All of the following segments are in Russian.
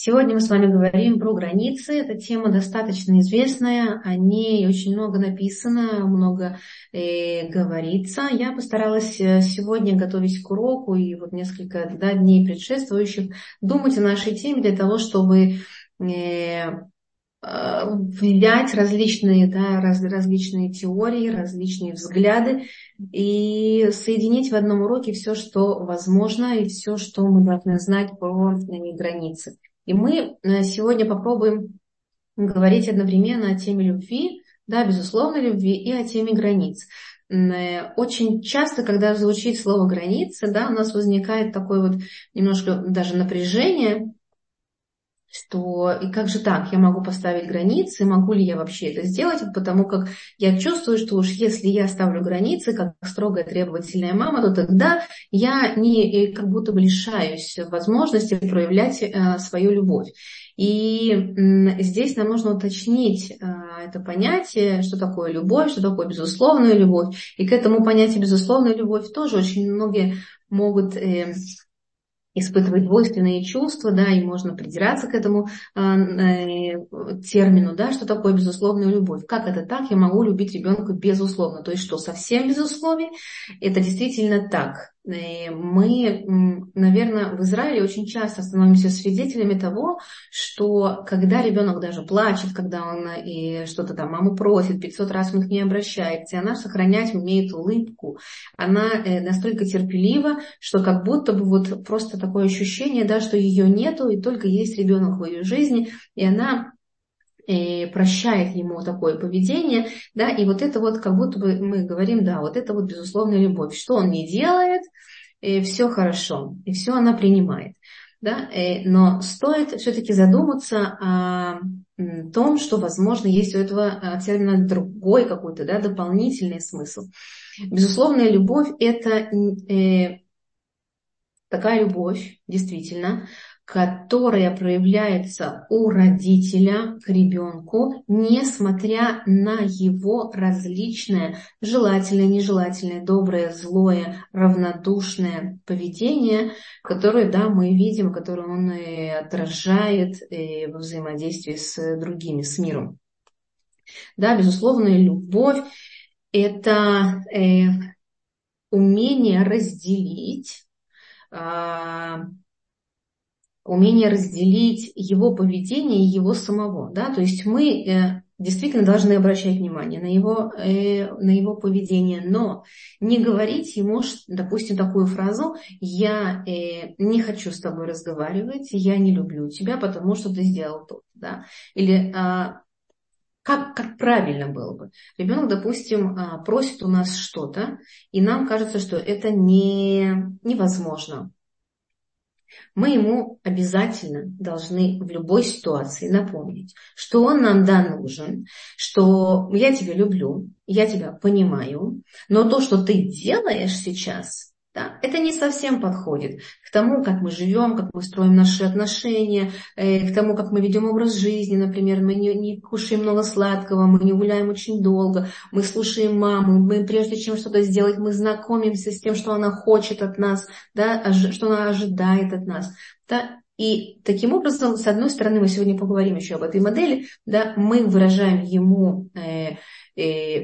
Сегодня мы с вами говорим про границы. Эта тема достаточно известная, о ней очень много написано, много э, говорится. Я постаралась э, сегодня готовить к уроку и вот несколько да, дней предшествующих думать о нашей теме для того, чтобы э, Э, взять различные, да, раз, различные теории, различные взгляды и соединить в одном уроке все, что возможно, и все, что мы должны знать про границы. И мы э, сегодня попробуем говорить одновременно о теме любви, да, безусловной любви, и о теме границ. Э, очень часто, когда звучит слово границы, да, у нас возникает такое вот немножко даже напряжение, что и как же так, я могу поставить границы, могу ли я вообще это сделать, потому как я чувствую, что уж если я ставлю границы, как строгая требовательная мама, то тогда я не как будто бы лишаюсь возможности проявлять э, свою любовь. И э, здесь нам нужно уточнить э, это понятие, что такое любовь, что такое безусловная любовь. И к этому понятию безусловная любовь тоже очень многие могут испытывать двойственные чувства, да, и можно придираться к этому э, э, термину, да, что такое безусловная любовь. Как это так? Я могу любить ребенка безусловно. То есть что, совсем без условий? Это действительно так. Э, мы, наверное, в Израиле очень часто становимся свидетелями того, что когда ребенок даже плачет, когда он э, и что-то там маму просит, 500 раз он к ней обращается, и она сохранять умеет улыбку, она э, настолько терпелива, что как будто бы вот просто такое ощущение, да, что ее нету, и только есть ребенок в ее жизни, и она прощает ему такое поведение, да, и вот это вот как будто бы мы говорим, да, вот это вот безусловная любовь. Что он не делает, и все хорошо, и все она принимает. Да? Но стоит все-таки задуматься о том, что, возможно, есть у этого термина другой какой-то да, дополнительный смысл. Безусловная любовь – это э, такая любовь, действительно, которая проявляется у родителя к ребенку, несмотря на его различное желательное, нежелательное, доброе, злое, равнодушное поведение, которое, да, мы видим, которое он и отражает и во взаимодействии с другими, с миром. Да, безусловно, любовь – это э, умение разделить а, умение разделить его поведение и его самого. Да? То есть мы э, действительно должны обращать внимание на его, э, на его поведение, но не говорить ему, допустим, такую фразу «я э, не хочу с тобой разговаривать, я не люблю тебя, потому что ты сделал то». Да? Или а, как, как правильно было бы. Ребенок, допустим, а, просит у нас что-то, и нам кажется, что это не, невозможно мы ему обязательно должны в любой ситуации напомнить, что он нам да нужен, что я тебя люблю, я тебя понимаю, но то, что ты делаешь сейчас, да? Это не совсем подходит к тому, как мы живем, как мы строим наши отношения, э, к тому, как мы ведем образ жизни, например, мы не, не кушаем много сладкого, мы не гуляем очень долго, мы слушаем маму, мы прежде чем что-то сделать, мы знакомимся с тем, что она хочет от нас, да, что она ожидает от нас. Да? И таким образом, с одной стороны, мы сегодня поговорим еще об этой модели, да, мы выражаем ему э,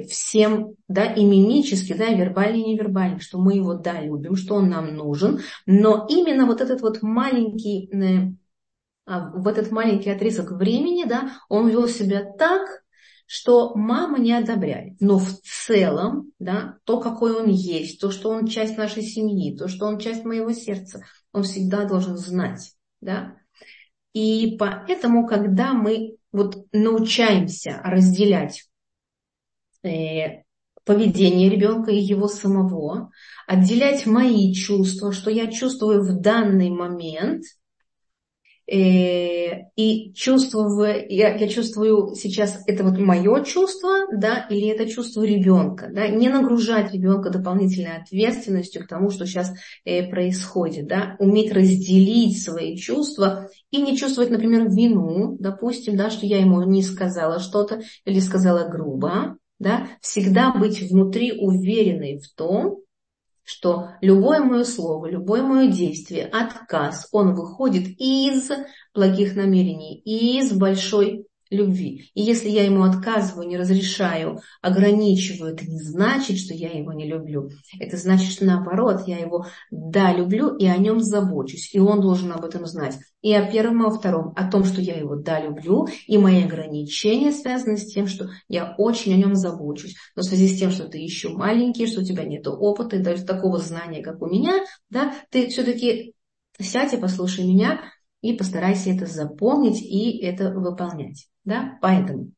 всем, да, и мимически, да, вербально и невербально, что мы его, да, любим, что он нам нужен, но именно вот этот вот маленький, э, а, в этот маленький отрезок времени, да, он вел себя так, что мама не одобряет. Но в целом, да, то, какой он есть, то, что он часть нашей семьи, то, что он часть моего сердца, он всегда должен знать, да. И поэтому, когда мы вот научаемся разделять Э, поведение ребенка и его самого, отделять мои чувства, что я чувствую в данный момент, э, и чувствую, я, я чувствую сейчас это вот мое чувство, да, или это чувство ребенка, да, не нагружать ребенка дополнительной ответственностью к тому, что сейчас э, происходит, да, уметь разделить свои чувства и не чувствовать, например, вину, допустим, да, что я ему не сказала что-то или сказала грубо, да, всегда быть внутри уверенной в том, что любое мое слово, любое мое действие, отказ, он выходит из благих намерений, из большой любви. И если я ему отказываю, не разрешаю, ограничиваю, это не значит, что я его не люблю. Это значит, что наоборот, я его, да, люблю и о нем забочусь. И он должен об этом знать. И о первом, и о втором. О том, что я его, да, люблю. И мои ограничения связаны с тем, что я очень о нем забочусь. Но в связи с тем, что ты еще маленький, что у тебя нет опыта и даже такого знания, как у меня, да, ты все-таки сядь и послушай меня, и постарайся это запомнить и это выполнять. Да? Поэтому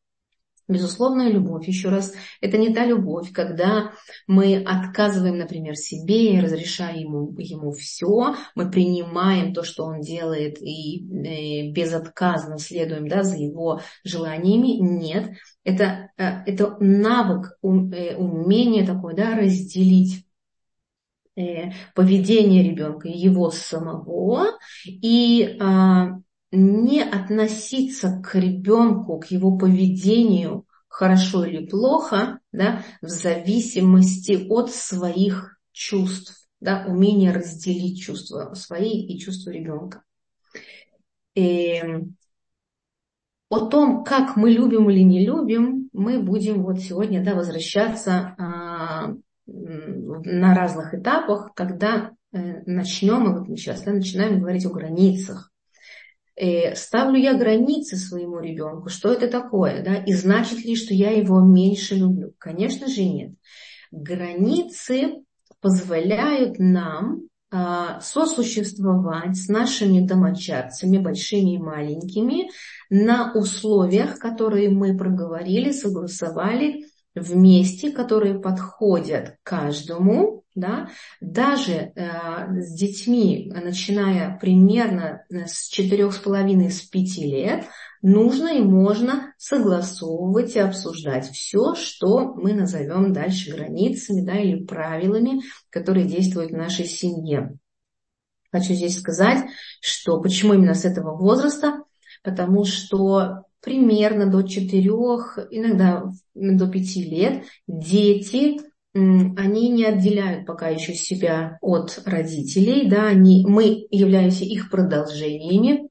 Безусловная любовь, еще раз, это не та любовь, когда мы отказываем, например, себе и разрешаем ему, ему все, мы принимаем то, что он делает и, и э, безотказно следуем да, за его желаниями. Нет, это, э, это навык, э, умение такое, да, разделить поведение ребенка, его самого, и а, не относиться к ребенку, к его поведению, хорошо или плохо, да, в зависимости от своих чувств, да, умение разделить чувства свои и чувства ребенка. И о том, как мы любим или не любим, мы будем вот сегодня да, возвращаться а, на разных этапах, когда э, начнем, и вот мы сейчас да, начинаем говорить о границах. Э, ставлю я границы своему ребенку, что это такое, да, и значит ли, что я его меньше люблю? Конечно же нет. Границы позволяют нам а, сосуществовать с нашими домочадцами, большими и маленькими, на условиях, которые мы проговорили, согласовали вместе, которые подходят каждому, да, даже э, с детьми, начиная примерно э, с четырех с лет, нужно и можно согласовывать и обсуждать все, что мы назовем дальше границами да, или правилами, которые действуют в нашей семье. Хочу здесь сказать, что почему именно с этого возраста, потому что примерно до четырех, иногда до пяти лет дети они не отделяют пока еще себя от родителей, да, они, мы являемся их продолжениями,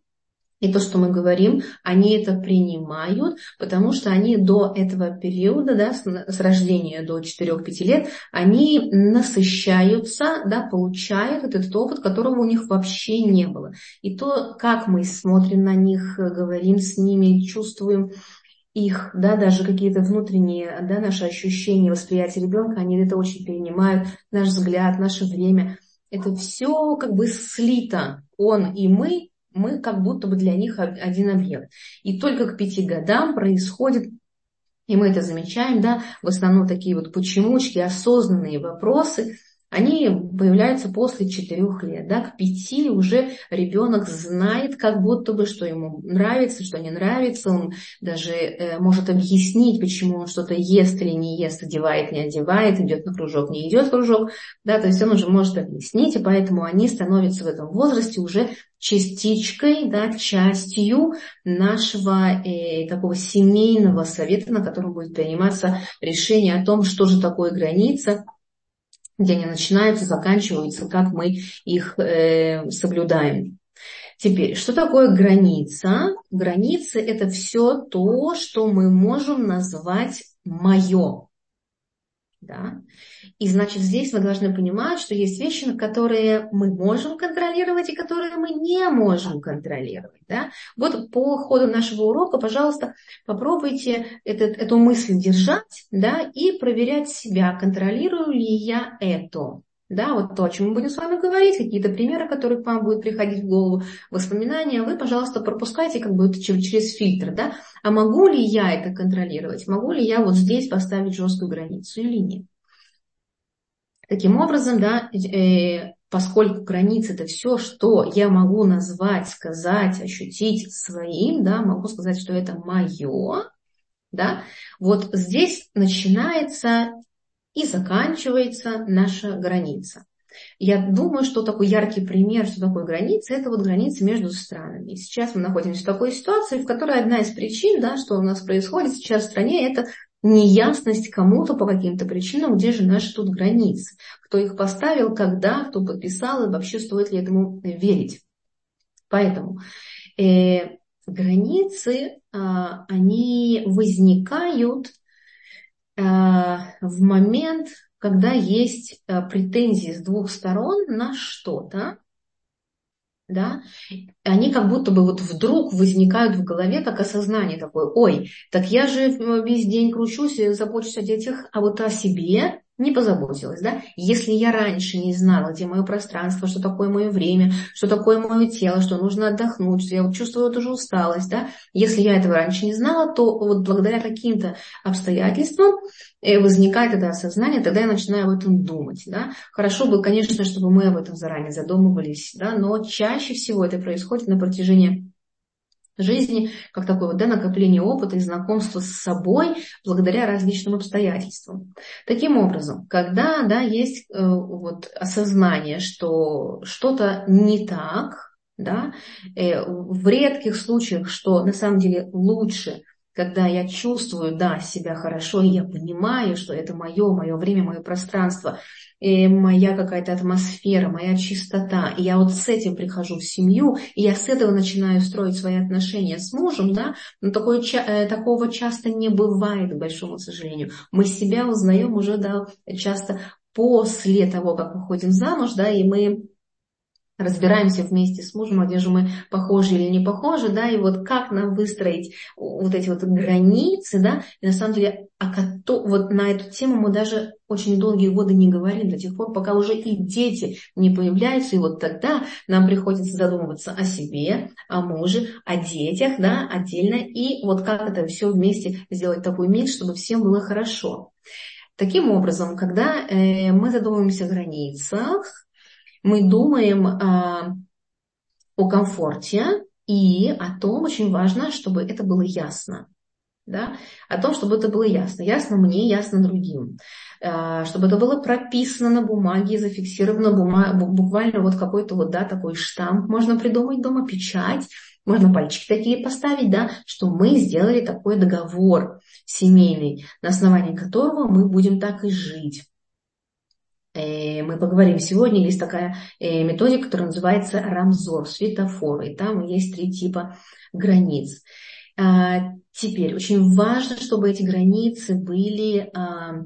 и то, что мы говорим, они это принимают, потому что они до этого периода, да, с, рождения до 4-5 лет, они насыщаются, да, получают этот опыт, которого у них вообще не было. И то, как мы смотрим на них, говорим с ними, чувствуем, их, да, даже какие-то внутренние, да, наши ощущения, восприятия ребенка, они это очень перенимают, наш взгляд, наше время. Это все как бы слито. Он и мы, мы как будто бы для них один объект. И только к пяти годам происходит и мы это замечаем, да, в основном такие вот почемучки, осознанные вопросы, они появляются после четырех лет. Да? К пяти уже ребенок знает как будто бы, что ему нравится, что не нравится. Он даже э, может объяснить, почему он что-то ест или не ест, одевает, не одевает, идет на кружок, не идет кружок. Да? То есть он уже может объяснить, и поэтому они становятся в этом возрасте уже частичкой, да, частью нашего э, такого семейного совета, на котором будет приниматься решение о том, что же такое граница, где они начинаются, заканчиваются, как мы их э, соблюдаем. Теперь, что такое граница? Границы – это все то, что мы можем назвать «моё». Да? И значит, здесь мы должны понимать, что есть вещи, которые мы можем контролировать и которые мы не можем контролировать. Да? Вот по ходу нашего урока, пожалуйста, попробуйте этот, эту мысль держать да, и проверять себя, контролирую ли я это. Да, вот то, о чем мы будем с вами говорить, какие-то примеры, которые к вам будут приходить в голову, воспоминания, вы, пожалуйста, пропускайте как бы через фильтр, да, а могу ли я это контролировать, могу ли я вот здесь поставить жесткую границу или нет. Таким образом, да, э, поскольку границы это все, что я могу назвать, сказать, ощутить своим, да, могу сказать, что это мое, да, вот здесь начинается и заканчивается наша граница. Я думаю, что такой яркий пример, что такое граница, это вот граница между странами. Сейчас мы находимся в такой ситуации, в которой одна из причин, да, что у нас происходит сейчас в стране, это неясность кому-то по каким-то причинам, где же наши тут границы, кто их поставил, когда, кто подписал, и вообще стоит ли этому верить. Поэтому э, границы, э, они возникают в момент, когда есть э, претензии с двух сторон на что-то, да, они как будто бы вот вдруг возникают в голове как осознание такое, ой, так я же весь день кручусь и забочусь о детях, а вот о себе не позаботилась, да? Если я раньше не знала, где мое пространство, что такое мое время, что такое мое тело, что нужно отдохнуть, что я вот чувствую вот уже усталость, да? Если я этого раньше не знала, то вот благодаря каким-то обстоятельствам э, возникает это осознание, тогда я начинаю об этом думать, да? Хорошо бы, конечно, чтобы мы об этом заранее задумывались, да? Но чаще всего это происходит на протяжении жизни, как такое вот, да, накопление опыта и знакомства с собой благодаря различным обстоятельствам. Таким образом, когда да, есть э, вот, осознание, что что-то не так, да, э, в редких случаях, что на самом деле лучше когда я чувствую, да, себя хорошо, и я понимаю, что это мое, мое время, мое пространство, и моя какая-то атмосфера, моя чистота, и я вот с этим прихожу в семью, и я с этого начинаю строить свои отношения с мужем, да, но такое, э, такого часто не бывает, к большому сожалению. Мы себя узнаем уже, да, часто после того, как выходим замуж, да, и мы разбираемся вместе с мужем, а где же мы похожи или не похожи, да, и вот как нам выстроить вот эти вот границы, да, и на самом деле а вот на эту тему мы даже очень долгие годы не говорим до тех пор, пока уже и дети не появляются, и вот тогда нам приходится задумываться о себе, о муже, о детях, да, отдельно, и вот как это все вместе сделать такой микс, чтобы всем было хорошо. Таким образом, когда э, мы задумываемся о границах, мы думаем а, о комфорте и о том, очень важно, чтобы это было ясно. Да? О том, чтобы это было ясно. Ясно мне, ясно другим. А, чтобы это было прописано на бумаге, зафиксировано бума... буквально вот какой-то вот, да, такой штамп. Можно придумать дома печать, можно пальчики такие поставить, да, что мы сделали такой договор семейный, на основании которого мы будем так и жить. Э, мы поговорим сегодня, есть такая э, методика, которая называется рамзор, светофор, и там есть три типа границ. А, теперь очень важно, чтобы эти границы были а,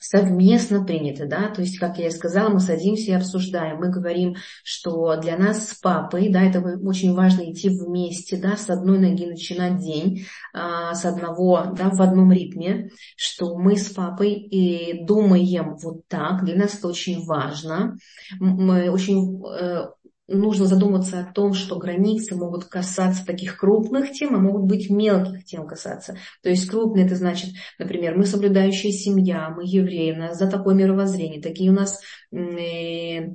совместно приняты, да, то есть, как я и сказала, мы садимся и обсуждаем, мы говорим, что для нас с папой, да, это очень важно идти вместе, да, с одной ноги начинать день, а, с одного, да, в одном ритме, что мы с папой и думаем вот так, для нас это очень важно, мы очень э, нужно задуматься о том, что границы могут касаться таких крупных тем, а могут быть мелких тем касаться. То есть крупные это значит, например, мы соблюдающая семья, мы евреи, у нас за такое мировоззрение, такие у нас э,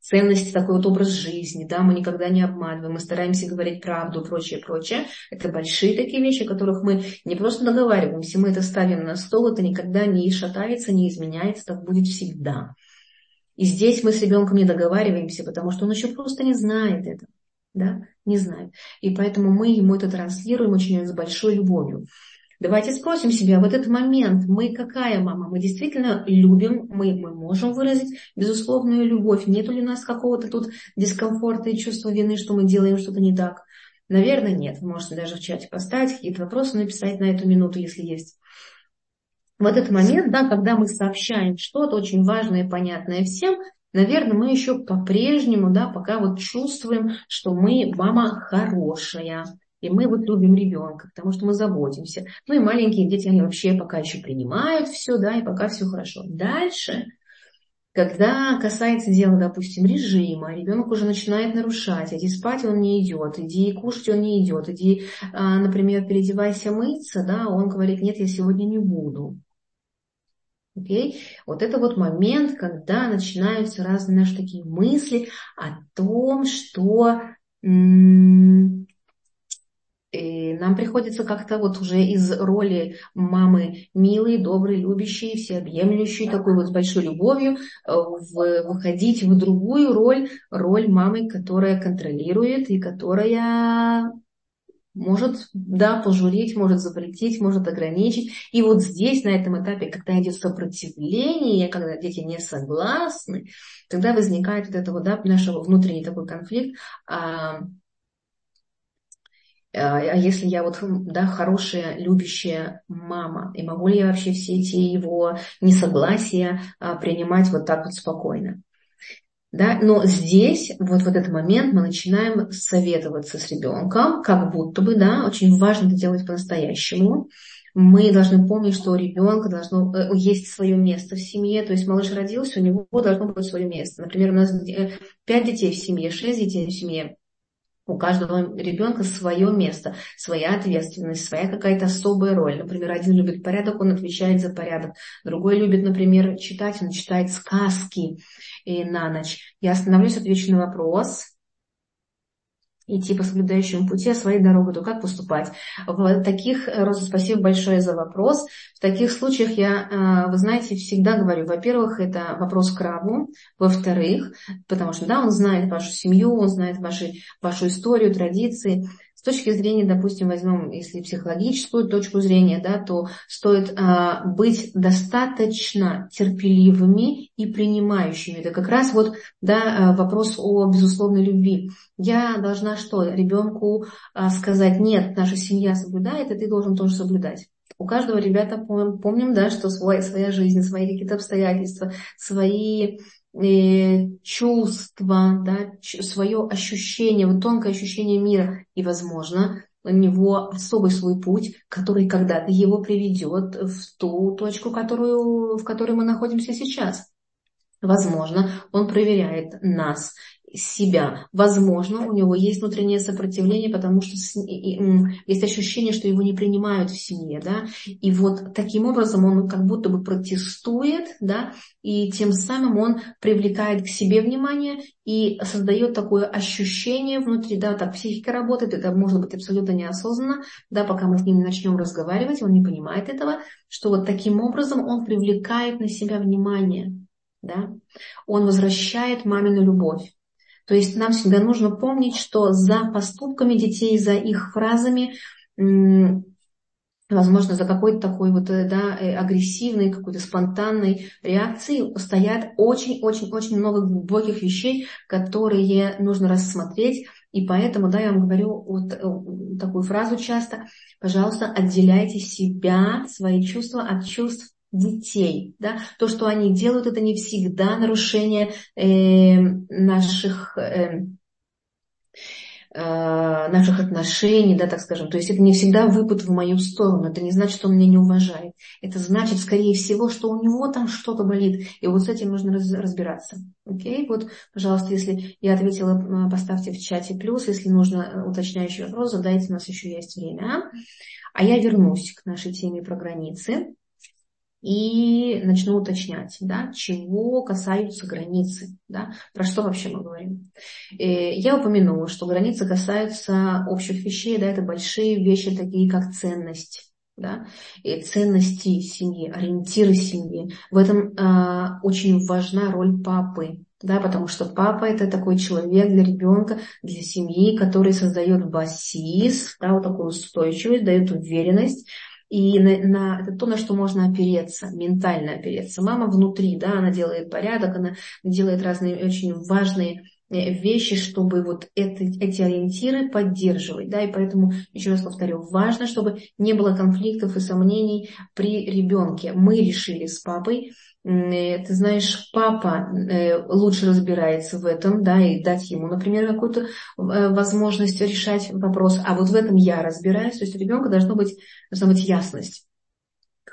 ценности, такой вот образ жизни, да, мы никогда не обманываем, мы стараемся говорить правду, прочее, прочее. Это большие такие вещи, о которых мы не просто договариваемся, мы это ставим на стол, это никогда не шатается, не изменяется, так будет всегда. И здесь мы с ребенком не договариваемся, потому что он еще просто не знает этого. Да? Не знает. И поэтому мы ему это транслируем очень с большой любовью. Давайте спросим себя, в этот момент мы какая мама? Мы действительно любим, мы, мы можем выразить безусловную любовь. Нет ли у нас какого-то тут дискомфорта и чувства вины, что мы делаем что-то не так? Наверное, нет. Вы можете даже в чате поставить какие-то вопросы, написать на эту минуту, если есть в этот момент, да, когда мы сообщаем что-то очень важное и понятное всем, наверное, мы еще по-прежнему, да, пока вот чувствуем, что мы мама хорошая, и мы вот любим ребенка, потому что мы заботимся. Ну и маленькие дети, они вообще пока еще принимают все, да, и пока все хорошо. Дальше, когда касается дела, допустим, режима, ребенок уже начинает нарушать, иди спать он не идет, иди кушать он не идет, иди, а, например, переодевайся мыться, да, он говорит, нет, я сегодня не буду. Okay? Вот это вот момент, когда начинаются разные наши такие мысли о том, что и нам приходится как-то вот уже из роли мамы милой, доброй, любящей, всеобъемлющей, такой вот с большой любовью, э, в, выходить в другую роль, роль мамы, которая контролирует и которая может, да, пожурить, может запретить, может ограничить. И вот здесь, на этом этапе, когда идет сопротивление, когда дети не согласны, тогда возникает вот это вот, да, наш внутренний такой конфликт. А, а, а если я вот, да, хорошая, любящая мама, и могу ли я вообще все эти его несогласия а, принимать вот так вот спокойно? Да? Но здесь, вот в этот момент, мы начинаем советоваться с ребенком, как будто бы, да, очень важно это делать по-настоящему. Мы должны помнить, что у ребенка должно э, есть свое место в семье, то есть малыш родился, у него должно быть свое место. Например, у нас э, пять детей в семье, шесть детей в семье у каждого ребенка свое место, своя ответственность, своя какая-то особая роль. Например, один любит порядок, он отвечает за порядок. Другой любит, например, читать, он читает сказки и на ночь. Я остановлюсь, отвечу на вопрос идти по соблюдающему пути, а своей дорогой, то как поступать? В таких, Роза, спасибо большое за вопрос. В таких случаях я, э, вы знаете, всегда говорю, во-первых, это вопрос к Раву, во-вторых, потому что, да, он знает вашу семью, он знает ваши, вашу историю, традиции, с точки зрения, допустим, возьмем, если психологическую точку зрения, да, то стоит а, быть достаточно терпеливыми и принимающими. Это как раз вот да, а, вопрос о безусловной любви. Я должна что? Ребенку а, сказать, нет, наша семья соблюдает, и ты должен тоже соблюдать. У каждого ребята помним, да, что свой, своя жизнь, свои какие-то обстоятельства, свои чувство, да, свое ощущение, вот тонкое ощущение мира. И, возможно, у него особый свой путь, который когда-то его приведет в ту точку, которую, в которой мы находимся сейчас. Возможно, он проверяет нас себя. Возможно, у него есть внутреннее сопротивление, потому что есть ощущение, что его не принимают в семье. Да? И вот таким образом он как будто бы протестует, да? и тем самым он привлекает к себе внимание и создает такое ощущение внутри, да, так психика работает, это может быть абсолютно неосознанно, да, пока мы с ним не начнем разговаривать, он не понимает этого, что вот таким образом он привлекает на себя внимание, да, он возвращает мамину любовь. То есть нам всегда нужно помнить, что за поступками детей, за их фразами, возможно, за какой-то такой вот э, да, э, агрессивной, какой-то спонтанной реакцией стоят очень-очень-очень много глубоких вещей, которые нужно рассмотреть. И поэтому, да, я вам говорю вот э, такую фразу часто, пожалуйста, отделяйте себя, свои чувства от чувств детей. Да? То, что они делают, это не всегда нарушение э, наших, э, э, наших отношений, да, так скажем. То есть это не всегда выпад в мою сторону. Это не значит, что он меня не уважает. Это значит, скорее всего, что у него там что-то болит. И вот с этим нужно раз, разбираться. Окей? Вот, пожалуйста, если я ответила, поставьте в чате плюс. Если нужно уточняющий вопрос, задайте, у нас еще есть время. А я вернусь к нашей теме про границы и начну уточнять, да, чего касаются границы, да, про что вообще мы говорим. И э, я упомянула, что границы касаются общих вещей, да, это большие вещи, такие как ценность, да, и ценности семьи, ориентиры семьи. В этом э, очень важна роль папы, да, потому что папа это такой человек для ребенка, для семьи, который создает басис, да, вот такую устойчивость, дает уверенность, и на, на, это то, на что можно опереться, ментально опереться. Мама внутри, да, она делает порядок, она делает разные очень важные вещи, чтобы вот это, эти ориентиры поддерживать. Да, и поэтому, еще раз повторю, важно, чтобы не было конфликтов и сомнений при ребенке. Мы решили с папой, Э, ты знаешь, папа э, лучше разбирается в этом, да, и дать ему, например, какую-то э, возможность решать вопрос, а вот в этом я разбираюсь, то есть у ребенка должно быть, должна быть ясность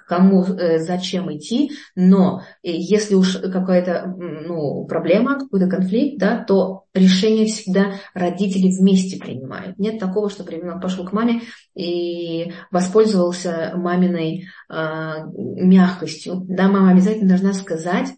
кому э, зачем идти, но э, если уж какая-то ну, проблема, какой-то конфликт, да, то решение всегда родители вместе принимают. Нет такого, что ребенок пошел к маме и воспользовался маминой э, мягкостью. Да, мама обязательно должна сказать,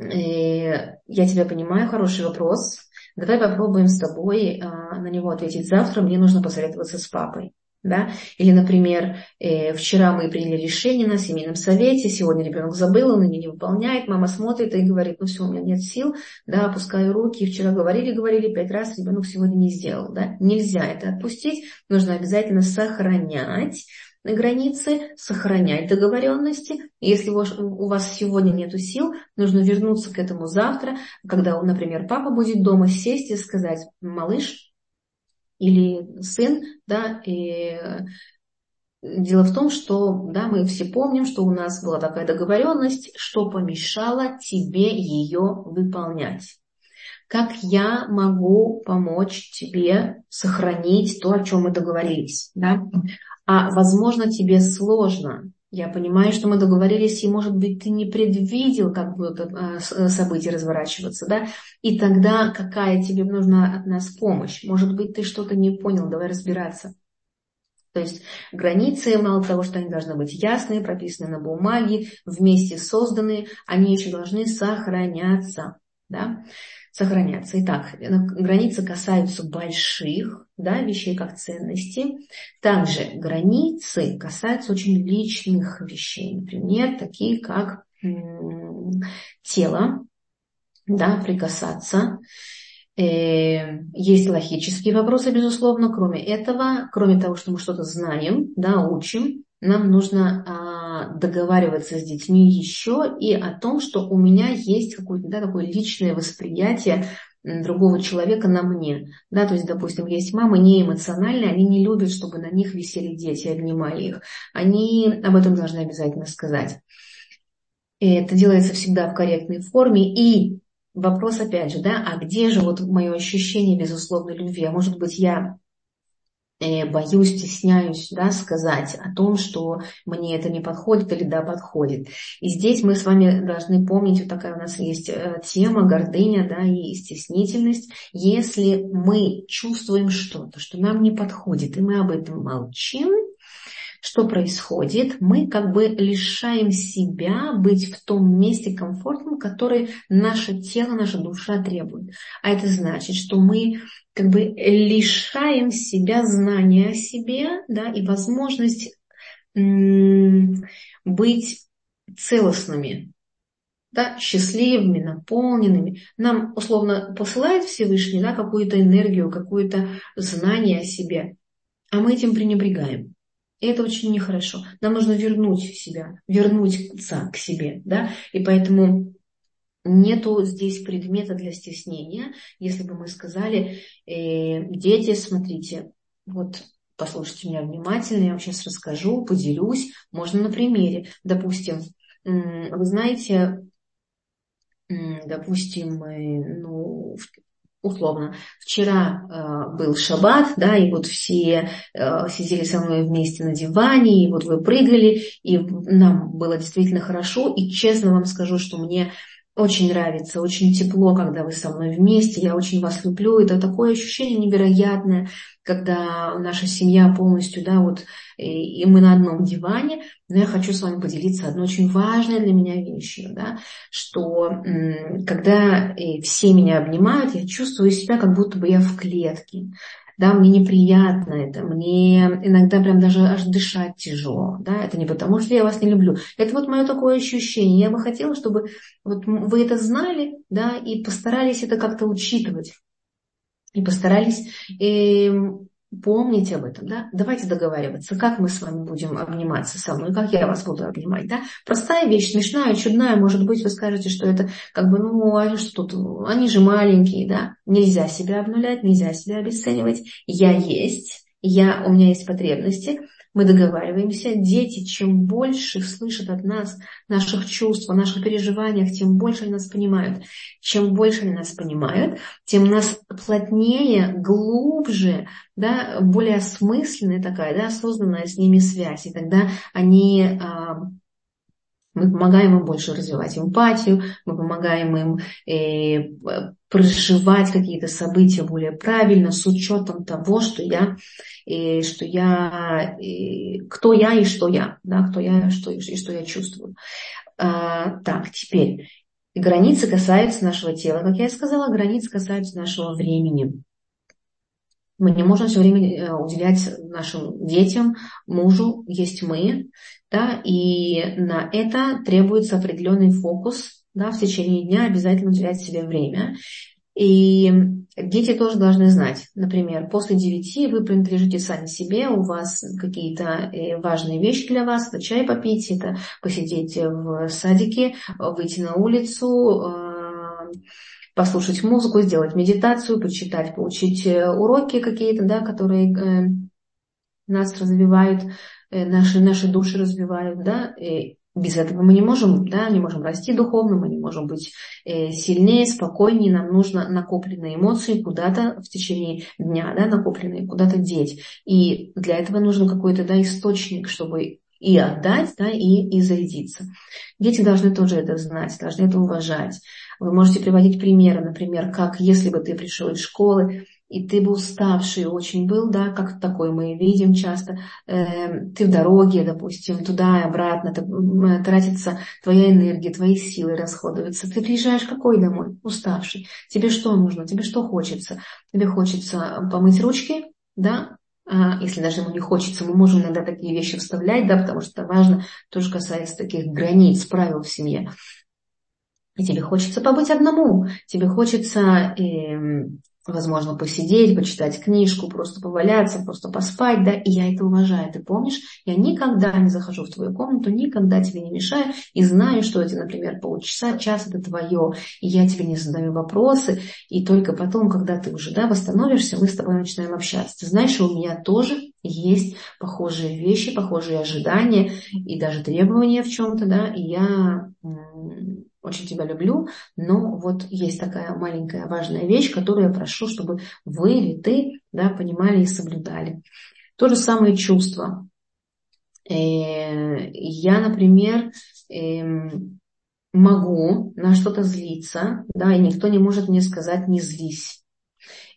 э, я тебя понимаю, хороший вопрос, давай попробуем с тобой э, на него ответить завтра, мне нужно посоветоваться с папой. Да? Или, например, э, вчера мы приняли решение на семейном совете, сегодня ребенок забыл, он его не выполняет, мама смотрит и говорит, ну все, у меня нет сил, да, опускаю руки, вчера говорили, говорили пять раз, ребенок сегодня не сделал. Да? Нельзя это отпустить, нужно обязательно сохранять границы, сохранять договоренности. Если у вас сегодня нет сил, нужно вернуться к этому завтра, когда, например, папа будет дома, сесть и сказать, малыш или сын, да, и Дело в том, что да, мы все помним, что у нас была такая договоренность, что помешало тебе ее выполнять. Как я могу помочь тебе сохранить то, о чем мы договорились? Да? а возможно тебе сложно. Я понимаю, что мы договорились, и, может быть, ты не предвидел, как будут э, э, события разворачиваться, да? И тогда какая тебе нужна от нас помощь? Может быть, ты что-то не понял, давай разбираться. То есть границы, мало того, что они должны быть ясные, прописаны на бумаге, вместе созданные, они еще должны сохраняться. Да? сохраняться. Итак, границы касаются больших да, вещей, как ценности. Также границы касаются очень личных вещей, например, такие как тело, да, прикасаться. Э, есть логические вопросы, безусловно, кроме этого, кроме того, что мы что-то знаем, да, учим, нам нужно а, договариваться с детьми еще и о том, что у меня есть какое-то да, такое личное восприятие другого человека на мне. Да, то есть, допустим, есть мамы не эмоциональные, они не любят, чтобы на них висели дети, обнимали их. Они об этом должны обязательно сказать. И это делается всегда в корректной форме. И вопрос опять же, да, а где же вот мое ощущение безусловной любви? А может быть, я боюсь, стесняюсь да, сказать о том, что мне это не подходит или да, подходит. И здесь мы с вами должны помнить, вот такая у нас есть э, тема, гордыня да, и стеснительность. Если мы чувствуем что-то, что нам не подходит, и мы об этом молчим, что происходит? Мы как бы лишаем себя быть в том месте комфортном, который наше тело, наша душа требует. А это значит, что мы как бы лишаем себя знания о себе да, и возможность быть целостными, да, счастливыми, наполненными. Нам условно посылает Всевышний да, какую-то энергию, какое-то знание о себе, а мы этим пренебрегаем. И это очень нехорошо. Нам нужно вернуть себя, вернуться к себе. Да? И поэтому нету здесь предмета для стеснения. Если бы мы сказали, э, дети, смотрите, вот послушайте меня внимательно, я вам сейчас расскажу, поделюсь. Можно на примере. Допустим, вы знаете, допустим, ну, условно, вчера э, был шаббат, да, и вот все э, сидели со мной вместе на диване, и вот вы прыгали, и нам было действительно хорошо, и честно вам скажу, что мне очень нравится, очень тепло, когда вы со мной вместе, я очень вас люблю, это такое ощущение невероятное, когда наша семья полностью, да, вот, и, и мы на одном диване, но я хочу с вами поделиться одной очень важной для меня вещью, да, что когда э, все меня обнимают, я чувствую себя, как будто бы я в клетке, да, мне неприятно это, мне иногда прям даже аж дышать тяжело, да, это не потому, что я вас не люблю, это вот мое такое ощущение, я бы хотела, чтобы вот вы это знали, да, и постарались это как-то учитывать, и постарались э, Помните об этом, да? Давайте договариваться, как мы с вами будем обниматься со мной, как я вас буду обнимать, да? Простая вещь, смешная, чудная, может быть, вы скажете, что это как бы, ну, а что тут, они же маленькие, да? Нельзя себя обнулять, нельзя себя обесценивать. Я есть, я, у меня есть потребности, мы договариваемся, дети, чем больше слышат от нас наших чувств, о наших переживаниях, тем больше они нас понимают. Чем больше они нас понимают, тем нас плотнее, глубже, да, более осмысленная такая, да, осознанная с ними связь. И тогда они а, мы помогаем им больше развивать эмпатию, мы помогаем им э, проживать какие-то события более правильно, с учетом того, что я, э, что я, э, кто я и что я, да, кто я что, и что я чувствую. А, так, теперь. Границы касаются нашего тела, как я и сказала, границы касаются нашего времени. Мы не можем все время э, уделять нашим детям, мужу, есть мы, да, и на это требуется определенный фокус, да, в течение дня обязательно уделять себе время. И дети тоже должны знать, например, после девяти вы принадлежите сами себе, у вас какие-то э, важные вещи для вас, это чай попить, это посидеть в садике, выйти на улицу, э, послушать музыку, сделать медитацию, почитать, получить э, уроки какие-то, да, которые нас развивают, наши, наши души развивают, да, без этого мы не можем, да, не можем расти духовно, мы не можем быть э, сильнее, спокойнее, нам нужно накопленные эмоции куда-то в течение дня, да, накопленные куда-то деть. И для этого нужен какой-то, да, источник, чтобы и отдать, да, и, и зарядиться. Дети должны тоже это знать, должны это уважать. Вы можете приводить примеры, например, как если бы ты пришел из школы, и ты бы уставший очень был, да, как такой мы видим часто, э, ты в дороге, допустим, туда и обратно, э, тратится твоя энергия, твои силы расходуются. Ты приезжаешь какой домой? Уставший. Тебе что нужно? Тебе что хочется? Тебе хочется помыть ручки, да, а, если даже ему не хочется, мы можем иногда такие вещи вставлять, да, потому что важно, тоже касается таких границ, правил в семье. И тебе хочется побыть одному, тебе хочется э, возможно, посидеть, почитать книжку, просто поваляться, просто поспать, да, и я это уважаю. Ты помнишь, я никогда не захожу в твою комнату, никогда тебе не мешаю, и знаю, что эти, например, полчаса, час это твое, и я тебе не задаю вопросы, и только потом, когда ты уже, да, восстановишься, мы с тобой начинаем общаться. Ты знаешь, у меня тоже есть похожие вещи, похожие ожидания и даже требования в чем-то, да, и я очень тебя люблю, но вот есть такая маленькая важная вещь, которую я прошу, чтобы вы или ты да, понимали и соблюдали. То же самое чувство. Э, я, например, эм, могу на что-то злиться, да, и никто не может мне сказать «не злись».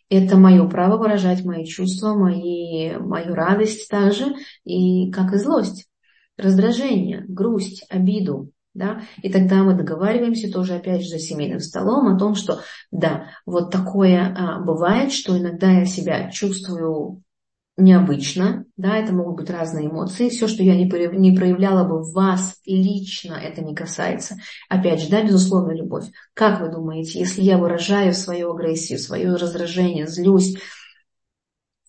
Это мое право выражать мои чувства, мои, мою радость также, и как и злость, раздражение, грусть, обиду. Да? И тогда мы договариваемся тоже опять же за семейным столом о том, что да, вот такое а, бывает, что иногда я себя чувствую необычно, да, это могут быть разные эмоции, все, что я не, проявляла бы в вас лично, это не касается. Опять же, да, безусловно, любовь. Как вы думаете, если я выражаю свою агрессию, свое раздражение, злюсь,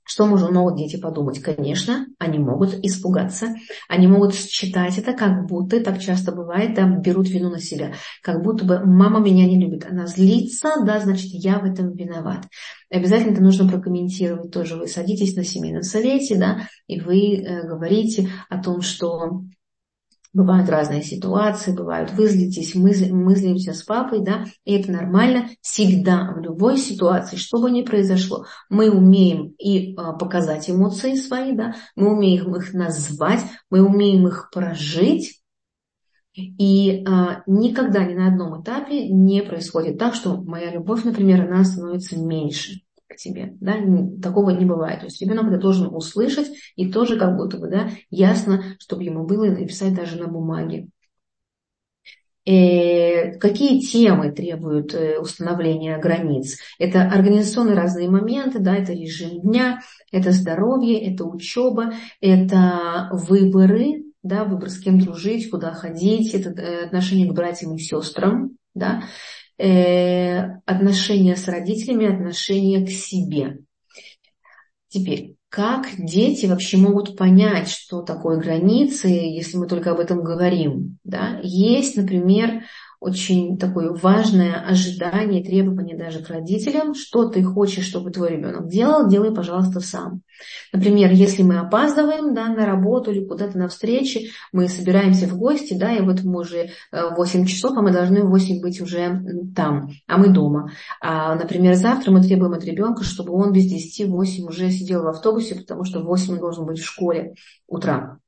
что могут дети подумать? Конечно, они могут испугаться, они могут считать это, как будто, так часто бывает, да, берут вину на себя, как будто бы мама меня не любит, она злится, да, значит, я в этом виноват. Обязательно это нужно прокомментировать тоже. Вы садитесь на семейном совете, да, и вы э, говорите о том, что Бывают разные ситуации, бывают вы злитесь, мы, мы злимся с папой, да, и это нормально всегда, в любой ситуации, что бы ни произошло. Мы умеем и а, показать эмоции свои, да, мы умеем их назвать, мы умеем их прожить, и а, никогда ни на одном этапе не происходит так, что моя любовь, например, она становится меньше тебе. Да? Такого не бывает. То есть ребенок это должен услышать и тоже как будто бы да, ясно, чтобы ему было написать даже на бумаге. Э, какие темы требуют э, установления границ? Это организационные разные моменты, да, это режим дня, это здоровье, это учеба, это выборы, да, выбор с кем дружить, куда ходить, это э, отношение к братьям и сестрам, да, э, отношения с родителями, отношения к себе. Теперь, как дети вообще могут понять, что такое границы, если мы только об этом говорим? Да? Есть, например, очень такое важное ожидание, требование даже к родителям, что ты хочешь, чтобы твой ребенок делал, делай, пожалуйста, сам. Например, если мы опаздываем да, на работу или куда-то на встрече, мы собираемся в гости, да, и вот мы уже 8 э, часов, а мы должны в 8 быть уже там, а мы дома. А, например, завтра мы требуем от ребенка, чтобы он без 10 8 уже сидел в автобусе, потому что в 8 он должен быть в школе утра.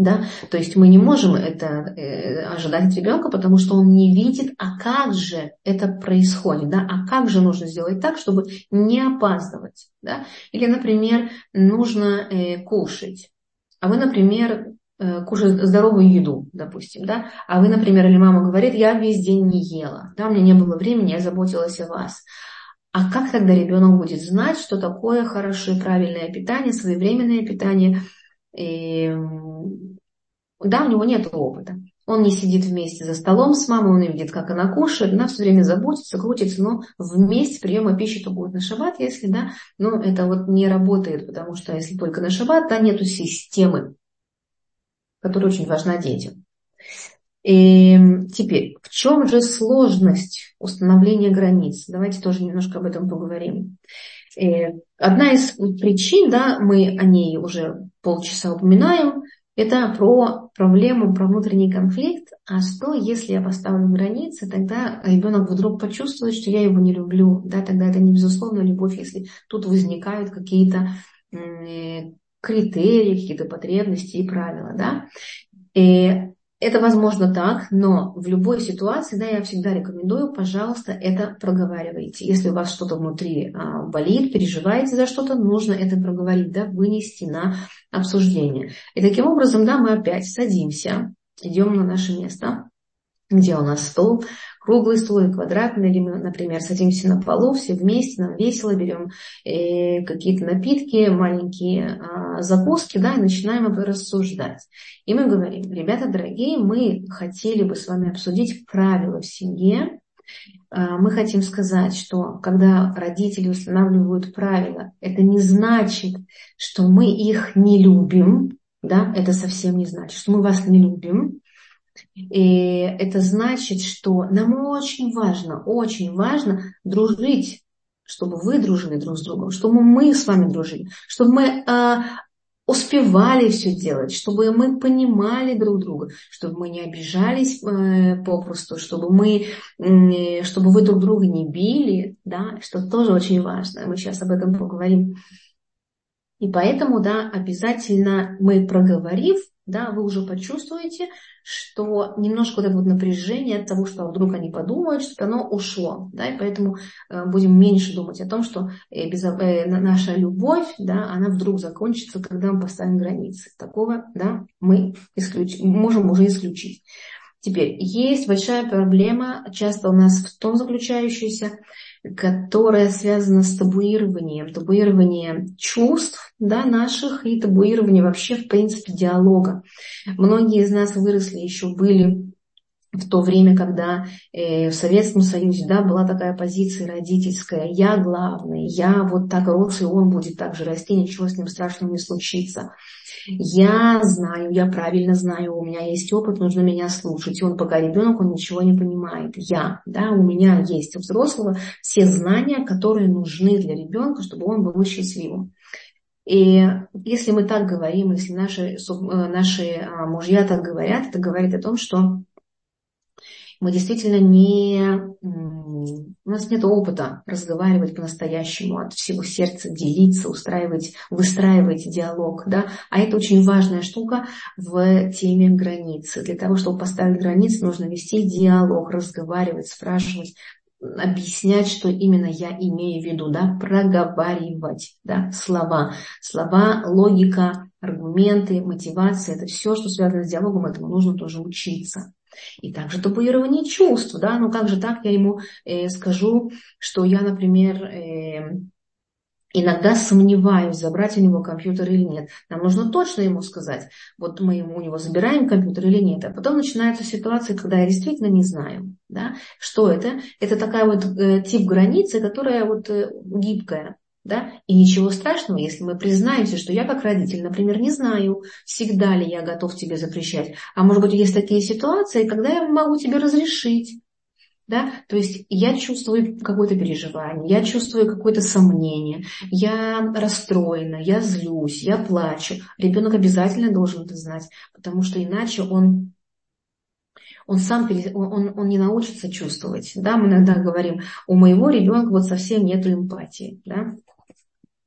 Да? То есть мы не можем это э, ожидать от ребенка, потому что он не видит, а как же это происходит, да? а как же нужно сделать так, чтобы не опаздывать. Да? Или, например, нужно э, кушать, а вы, например, э, кушать здоровую еду, допустим, да, а вы, например, или мама говорит, я весь день не ела, да, у меня не было времени, я заботилась о вас. А как тогда ребенок будет знать, что такое хорошее, правильное питание, своевременное питание? И, да, у него нет опыта. Он не сидит вместе за столом с мамой, он не видит, как она кушает, она все время заботится, крутится, но вместе приема пищи то будет на шаббат, если да, но это вот не работает, потому что если только на шаббат, то нету системы, которая очень важна детям. И теперь, в чем же сложность установления границ? Давайте тоже немножко об этом поговорим. И э, одна из причин, да, мы о ней уже полчаса упоминаем, это про проблему, про внутренний конфликт. А что, если я поставлю границы, тогда ребенок вдруг почувствует, что я его не люблю. Да, тогда это не безусловно любовь, если тут возникают какие-то э, критерии, какие-то потребности и правила. Да? И это возможно так, но в любой ситуации, да, я всегда рекомендую, пожалуйста, это проговаривайте. Если у вас что-то внутри а, болит, переживаете за что-то, нужно это проговорить, да, вынести на обсуждение. И таким образом, да, мы опять садимся, идем на наше место, где у нас стол, круглый стол или квадратный, или мы, например, садимся на полу все вместе, нам весело, берем э, какие-то напитки, маленькие э, закуски, да, и начинаем рассуждать. И мы говорим, ребята дорогие, мы хотели бы с вами обсудить правила в семье, э, мы хотим сказать, что когда родители устанавливают правила, это не значит, что мы их не любим, да, это совсем не значит, что мы вас не любим, и это значит, что нам очень важно, очень важно дружить, чтобы вы дружили друг с другом, чтобы мы с вами дружили, чтобы мы э, успевали все делать, чтобы мы понимали друг друга, чтобы мы не обижались э, попросту, чтобы мы, э, чтобы вы друг друга не били, да, что тоже очень важно. Мы сейчас об этом поговорим. И поэтому, да, обязательно мы проговорив, да, вы уже почувствуете, что немножко вот это вот напряжение от того, что вдруг они подумают, что оно ушло. Да, и поэтому э, будем меньше думать о том, что э, э, наша любовь, да, она вдруг закончится, когда мы поставим границы. Такого да, мы исключ... можем уже исключить. Теперь, есть большая проблема, часто у нас в том заключающаяся, которая связана с табуированием, табуированием чувств да, наших и табуированием вообще, в принципе, диалога. Многие из нас выросли, еще были в то время, когда э, в Советском Союзе да, была такая позиция родительская, я главный, я вот так рос, и он будет так же расти, ничего с ним страшного не случится. Я знаю, я правильно знаю, у меня есть опыт, нужно меня слушать. И он пока ребенок, он ничего не понимает. Я, да, у меня есть у взрослого все знания, которые нужны для ребенка, чтобы он был счастливым. И если мы так говорим, если наши, э, наши а, мужья так говорят, это говорит о том, что мы действительно не... У нас нет опыта разговаривать по-настоящему, от всего сердца делиться, устраивать, выстраивать диалог. Да? А это очень важная штука в теме границы. Для того, чтобы поставить границы, нужно вести диалог, разговаривать, спрашивать, объяснять, что именно я имею в виду, да, проговаривать, да, слова, слова, логика, аргументы, мотивация, это все, что связано с диалогом, этому нужно тоже учиться. И также табуирование чувств, да, ну как же так я ему э, скажу, что я, например, э, иногда сомневаюсь, забрать у него компьютер или нет. Нам нужно точно ему сказать, вот мы ему у него забираем компьютер или нет. А потом начинаются ситуации, когда я действительно не знаю, да, что это. Это такая вот э, тип границы, которая вот э, гибкая. Да? И ничего страшного, если мы признаемся, что я как родитель, например, не знаю, всегда ли я готов тебе запрещать. А может быть, есть такие ситуации, когда я могу тебе разрешить. Да? То есть я чувствую какое-то переживание, я чувствую какое-то сомнение, я расстроена, я злюсь, я плачу. Ребенок обязательно должен это знать, потому что иначе он он сам он, он не научится чувствовать. Да? Мы иногда говорим, у моего ребенка вот совсем нет эмпатии. Да?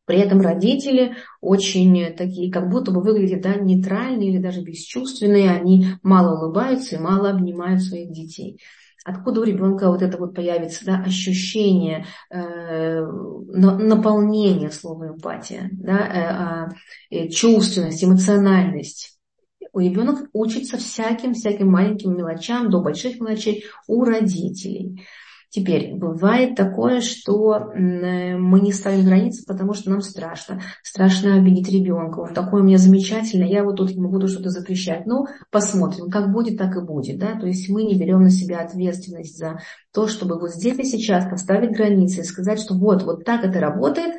При этом родители очень такие, как будто бы выглядят да, нейтральные или даже бесчувственные, они мало улыбаются и мало обнимают своих детей. Откуда у ребенка вот это вот появится да, ощущение э, наполнения слова эмпатия, да, э, а, э, чувственность, эмоциональность. У ребенка учится всяким-всяким маленьким мелочам до больших мелочей у родителей. Теперь, бывает такое, что мы не ставим границы, потому что нам страшно. Страшно обидеть ребенка. Он такой у меня замечательный, я вот тут ему буду что-то запрещать. Ну, посмотрим, как будет, так и будет. Да? То есть мы не берем на себя ответственность за то, чтобы вот здесь и сейчас поставить границы и сказать, что вот, вот так это работает,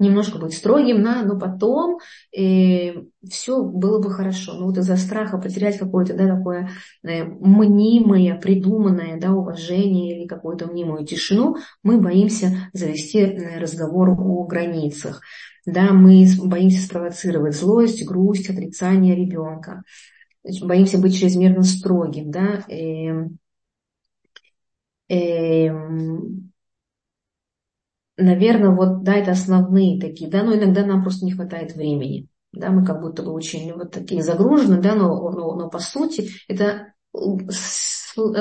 немножко быть строгим, да, но потом э, все было бы хорошо. Но вот из-за страха потерять какое-то да, такое э, мнимое, придуманное да, уважение или какую-то мнимую тишину, мы боимся завести э, разговор о границах. Да, мы боимся спровоцировать злость, грусть, отрицание ребенка. Боимся быть чрезмерно строгим. Да, э, э, наверное, вот, да, это основные такие, да, но иногда нам просто не хватает времени, да, мы как будто бы очень вот такие загружены, да, но, но, но по сути это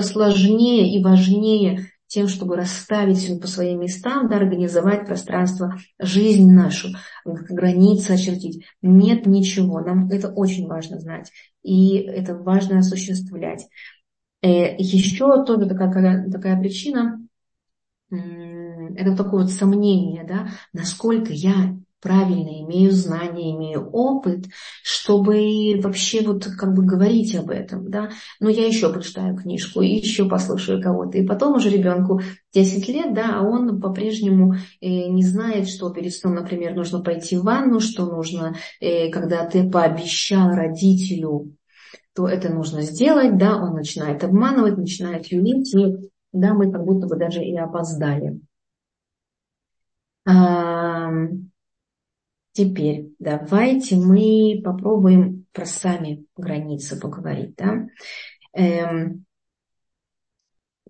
сложнее и важнее тем, чтобы расставить все по своим местам, да, организовать пространство, жизнь нашу, границы очертить. Нет ничего. Нам это очень важно знать. И это важно осуществлять. Э, Еще тоже такая, такая причина, это такое вот сомнение, да, насколько я правильно имею знания, имею опыт, чтобы вообще вот как бы говорить об этом, да. Но я еще прочитаю книжку, еще послушаю кого-то. И потом уже ребенку 10 лет, да, а он по-прежнему э, не знает, что перед сном, например, нужно пойти в ванну, что нужно, э, когда ты пообещал родителю, то это нужно сделать, да, он начинает обманывать, начинает юлить, и да, мы как будто бы даже и опоздали. Теперь давайте мы попробуем про сами границы поговорить. Да? Эм,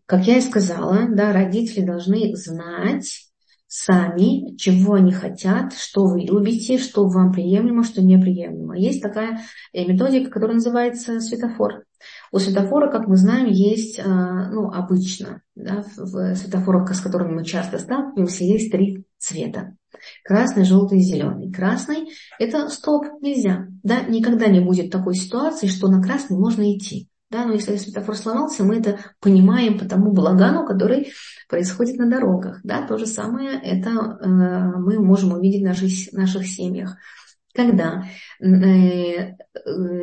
как я и сказала, да, родители должны знать сами, чего они хотят, что вы любите, что вам приемлемо, что неприемлемо. Есть такая э, методика, которая называется светофор. У светофора, как мы знаем, есть, а, ну, обычно, да, в светофорах, с которыми мы часто сталкиваемся, есть три цвета. Красный, желтый зеленый. Красный – это стоп, нельзя. Да? Никогда не будет такой ситуации, что на красный можно идти. Да, но если светофор сломался, мы это понимаем по тому балагану, который происходит на дорогах. Да, то же самое это э, мы можем увидеть в наших, наших семьях. Когда, э, э,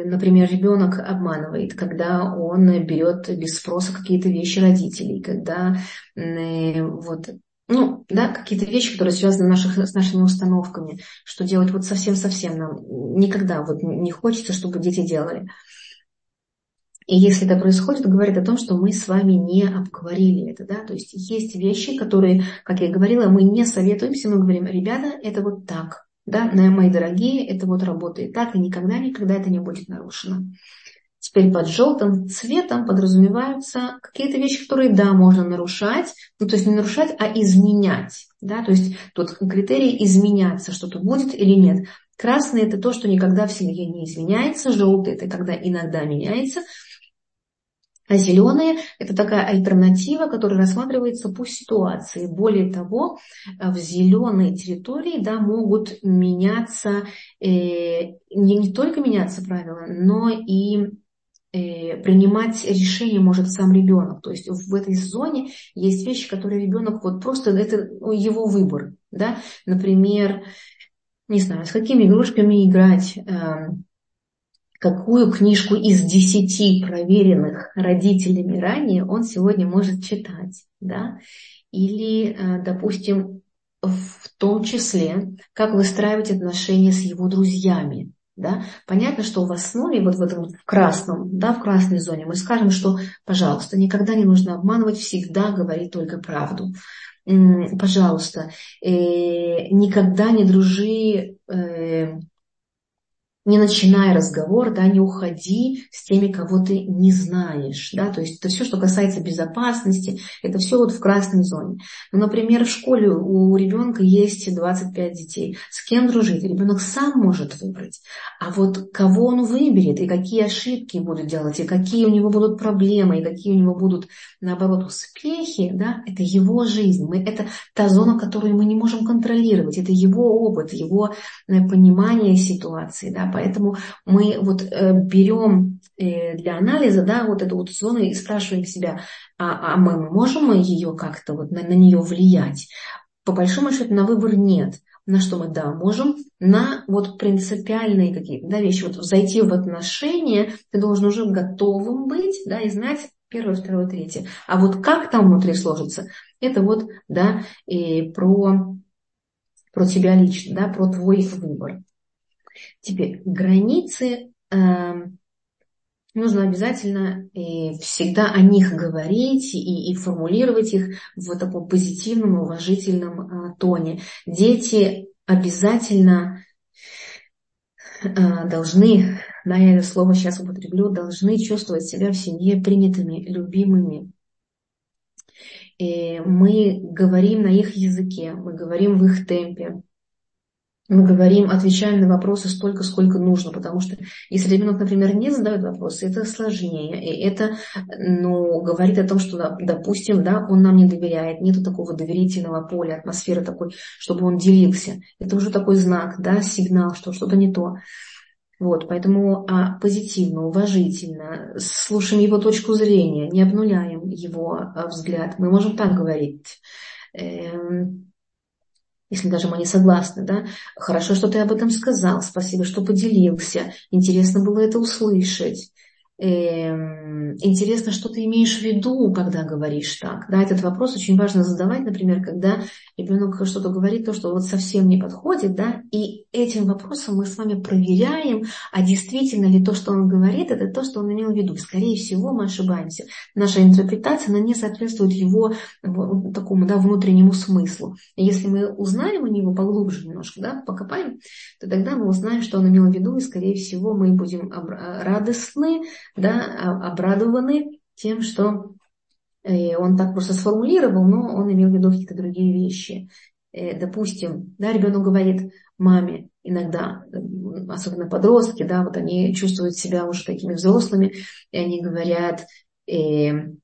например, ребенок обманывает, когда он берет без спроса какие-то вещи родителей, когда э, вот ну, да, какие-то вещи, которые связаны наших, с нашими установками, что делать вот совсем-совсем нам никогда вот не хочется, чтобы дети делали. И если это происходит, говорит о том, что мы с вами не обговорили это, да, то есть есть вещи, которые, как я говорила, мы не советуемся, мы говорим, ребята, это вот так, да, мои дорогие, это вот работает так, и никогда-никогда это не будет нарушено. Теперь под желтым цветом подразумеваются какие-то вещи, которые, да, можно нарушать, ну, то есть не нарушать, а изменять. Да? То есть тут критерий изменяться, что-то будет или нет. Красный – это то, что никогда в семье не изменяется, желтый – это когда иногда меняется, а зеленые – это такая альтернатива, которая рассматривается по ситуации. Более того, в зеленой территории да, могут меняться, э, не, не только меняться правила, но и Э, принимать решение может сам ребенок. То есть в этой зоне есть вещи, которые ребенок вот просто это ну, его выбор. Да? Например, не знаю, с какими игрушками играть, эм, какую книжку из десяти проверенных родителями ранее он сегодня может читать. Да? Или, э, допустим, в том числе, как выстраивать отношения с его друзьями. Да? Понятно, что в основе, вот в этом в красном, да, в красной зоне, мы скажем, что, пожалуйста, никогда не нужно обманывать, всегда говори только правду. Пожалуйста, э, никогда не дружи э, не начинай разговор, да, не уходи с теми, кого ты не знаешь. Да, то есть это все, что касается безопасности, это все вот в красной зоне. Ну, например, в школе у ребенка есть 25 детей. С кем дружить? Ребенок сам может выбрать. А вот кого он выберет, и какие ошибки будет делать, и какие у него будут проблемы, и какие у него будут, наоборот, успехи, да, это его жизнь. Мы, это та зона, которую мы не можем контролировать. Это его опыт, его э, понимание ситуации. Да, поэтому мы вот э, берем э, для анализа, да, вот эту вот зону и спрашиваем себя, а, а мы можем ее как-то вот на, на нее влиять? По большому счету на выбор нет. На что мы, да, можем, на вот принципиальные какие-то да, вещи. Вот зайти в отношения, ты должен уже готовым быть, да, и знать первое, второе, третье. А вот как там внутри сложится, это вот, да, и про, про тебя лично, да, про твой выбор. Теперь границы э, нужно обязательно и всегда о них говорить и, и формулировать их в таком позитивном, уважительном э, тоне. Дети обязательно э, должны, да, я это слово сейчас употреблю, должны чувствовать себя в семье принятыми, любимыми. И мы говорим на их языке, мы говорим в их темпе, мы говорим, отвечаем на вопросы столько, сколько нужно, потому что если ребенок, например, не задает вопросы, это сложнее, и это ну, говорит о том, что, допустим, да, он нам не доверяет, нету такого доверительного поля, атмосферы такой, чтобы он делился. Это уже такой знак, да, сигнал, что что-то не то. Вот, поэтому а, позитивно, уважительно, слушаем его точку зрения, не обнуляем его а, взгляд. Мы можем так говорить. Эм, если даже мы не согласны, да, хорошо, что ты об этом сказал, спасибо, что поделился, интересно было это услышать. Эм, интересно, что ты имеешь в виду, когда говоришь так. Да, этот вопрос очень важно задавать, например, когда ребенок что-то говорит, то, что вот совсем не подходит, да, и этим вопросом мы с вами проверяем, а действительно ли то, что он говорит, это то, что он имел в виду. скорее всего, мы ошибаемся. Наша интерпретация, она не соответствует его такому да, внутреннему смыслу. И если мы узнаем у него поглубже немножко, да, покопаем, то тогда мы узнаем, что он имел в виду, и, скорее всего, мы будем радостны, да, обрадованы тем, что э, он так просто сформулировал, но он имел в виду какие-то другие вещи. Э, допустим, да, ребенок говорит маме иногда, особенно подростки, да, вот они чувствуют себя уже такими взрослыми, и они говорят, э,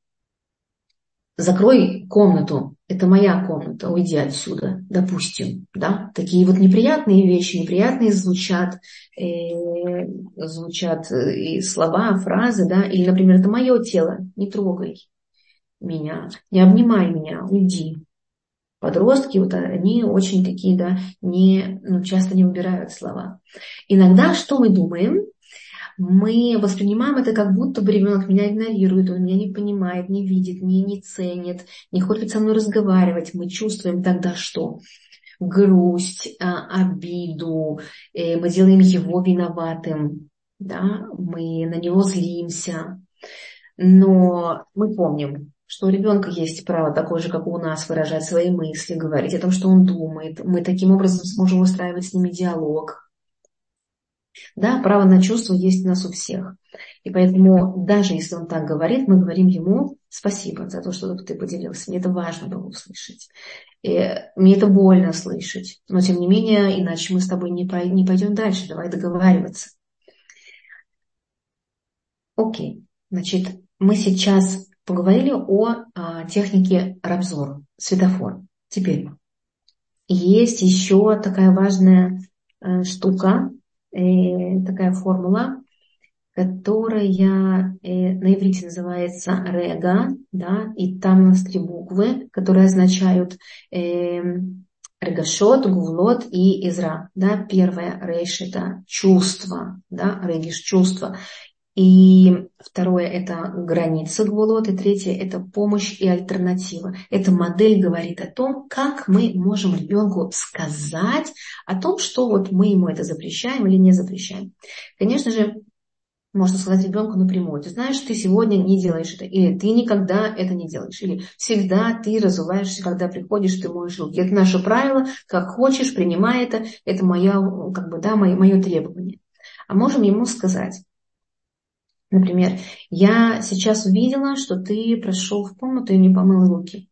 закрой комнату, это моя комната, уйди отсюда, допустим, да, такие вот неприятные вещи, неприятные звучат, э, звучат э, и слова, фразы, да, или, например, это мое тело, не трогай меня, не обнимай меня, уйди. Подростки, вот они очень такие, да, не, ну, часто не выбирают слова. Иногда что мы думаем? Мы воспринимаем это как будто бы ребенок меня игнорирует, он меня не понимает, не видит, не, не ценит, не хочет со мной разговаривать. Мы чувствуем тогда что? Грусть, а, обиду, э, мы делаем его виноватым, да? мы на него злимся. Но мы помним, что у ребенка есть право такое же, как у нас, выражать свои мысли, говорить о том, что он думает. Мы таким образом сможем устраивать с ними диалог. Да, право на чувство есть у нас у всех. И поэтому даже если он так говорит, мы говорим ему спасибо за то, что ты поделился. Мне это важно было услышать. И мне это больно слышать. Но тем не менее, иначе мы с тобой не пойдем дальше. Давай договариваться. Окей. Значит, мы сейчас поговорили о а, технике Рабзор, светофор. Теперь есть еще такая важная а, штука, э, такая формула, которая э, на иврите называется рега, да, и там у нас три буквы, которые означают э, регашот, гувлот и изра. Да. Первое рейш это чувство, да, региш чувство. И второе – это граница гвулот, и третье – это помощь и альтернатива. Эта модель говорит о том, как мы можем ребенку сказать о том, что вот мы ему это запрещаем или не запрещаем. Конечно же, можно сказать ребенку напрямую, ты знаешь, ты сегодня не делаешь это, или ты никогда это не делаешь, или всегда ты разуваешься, когда приходишь, ты моешь руки. Это наше правило, как хочешь, принимай это, это моя, как бы, да, мое, мое требование. А можем ему сказать, Например, я сейчас увидела, что ты прошел в комнату и не помыл руки.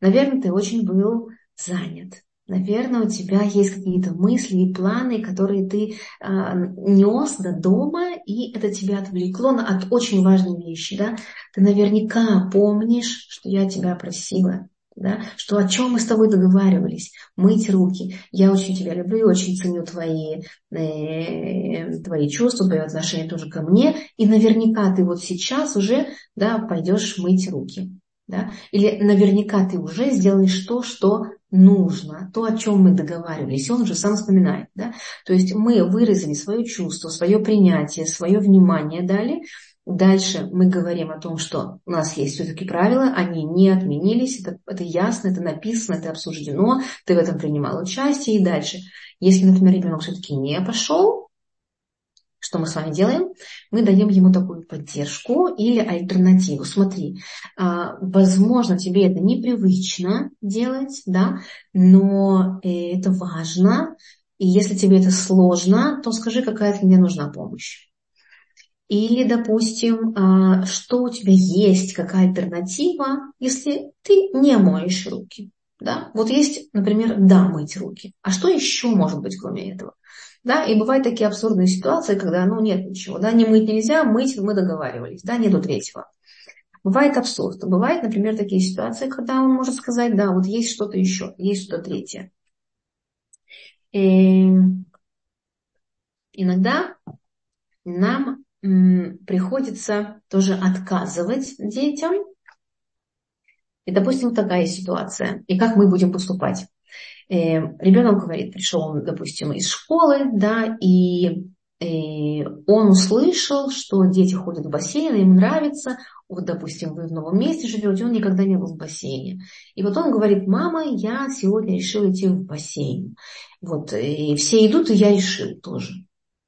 Наверное, ты очень был занят. Наверное, у тебя есть какие-то мысли и планы, которые ты а, нес до дома, и это тебя отвлекло от очень важной вещи. Да? Ты наверняка помнишь, что я тебя просила да, что о чем мы с тобой договаривались, мыть руки. Я очень тебя люблю и очень ценю твои, э, твои чувства, твое отношение тоже ко мне, и наверняка ты вот сейчас уже да, пойдешь мыть руки. Да? Или наверняка ты уже сделаешь то, что нужно, то, о чем мы договаривались, и он уже сам вспоминает. Да? То есть мы выразили свое чувство, свое принятие, свое внимание дали, Дальше мы говорим о том, что у нас есть все-таки правила, они не отменились, это, это ясно, это написано, это обсуждено, ты в этом принимал участие. И дальше, если, например, ребенок все-таки не пошел, что мы с вами делаем? Мы даем ему такую поддержку или альтернативу. Смотри, а, возможно, тебе это непривычно делать, да, но э, это важно. И если тебе это сложно, то скажи, какая тебе нужна помощь. Или, допустим, а, что у тебя есть, какая альтернатива, если ты не моешь руки. Да? Вот есть, например, да, мыть руки. А что еще может быть, кроме этого? Да, и бывают такие абсурдные ситуации, когда, ну, нет ничего, да, не мыть нельзя, мыть мы договаривались, да, нету третьего. Бывает абсурд. Бывают, например, такие ситуации, когда он может сказать, да, вот есть что-то еще, есть что-то третье. И иногда нам приходится тоже отказывать детям. И, допустим, такая ситуация. И как мы будем поступать? Э, ребенок говорит, пришел он, допустим, из школы, да, и, и он услышал, что дети ходят в бассейн, им нравится, вот, допустим, вы в новом месте живете, он никогда не был в бассейне. И вот он говорит, мама, я сегодня решил идти в бассейн. Вот, и все идут, и я решил тоже.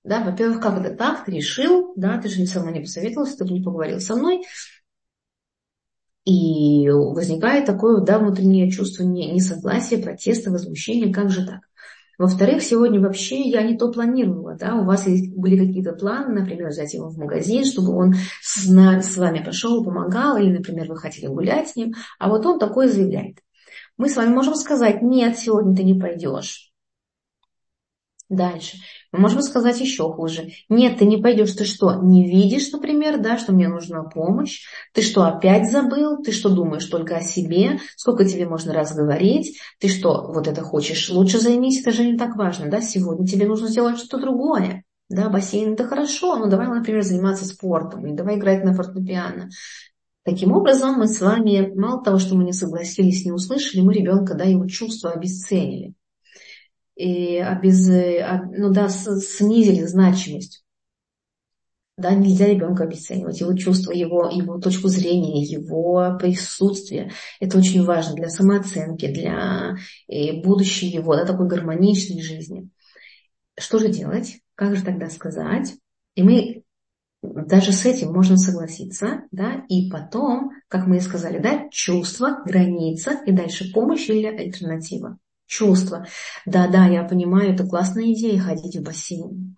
Да, во-первых, как это так? Ты решил, да, ты же со мной не посоветовался, ты не поговорил со мной. И возникает такое да, внутреннее чувство несогласия, протеста, возмущения, как же так? Во-вторых, сегодня вообще я не то планировала, да, у вас были какие-то планы, например, взять его в магазин, чтобы он с, с вами пошел, помогал, или, например, вы хотели гулять с ним, а вот он такое заявляет. Мы с вами можем сказать, нет, сегодня ты не пойдешь. Дальше. Мы можем сказать еще хуже. Нет, ты не пойдешь, ты что, не видишь, например, да, что мне нужна помощь? Ты что, опять забыл? Ты что, думаешь только о себе? Сколько тебе можно раз? Ты что, вот это хочешь? Лучше займись, это же не так важно, да? Сегодня тебе нужно сделать что-то другое. Да, бассейн это хорошо, но давай, например, заниматься спортом, или давай играть на фортепиано. Таким образом, мы с вами, мало того, что мы не согласились, не услышали, мы ребенка, да, его чувства обесценили и обез, ну да, снизили значимость. Да, нельзя ребенка обесценивать, его чувства, его, его точку зрения, его присутствие. Это очень важно для самооценки, для будущей его, да, такой гармоничной жизни. Что же делать? Как же тогда сказать? И мы даже с этим можем согласиться, да, и потом, как мы и сказали, да, чувство, граница и дальше помощь или альтернатива чувства. Да-да, я понимаю, это классная идея ходить в бассейн.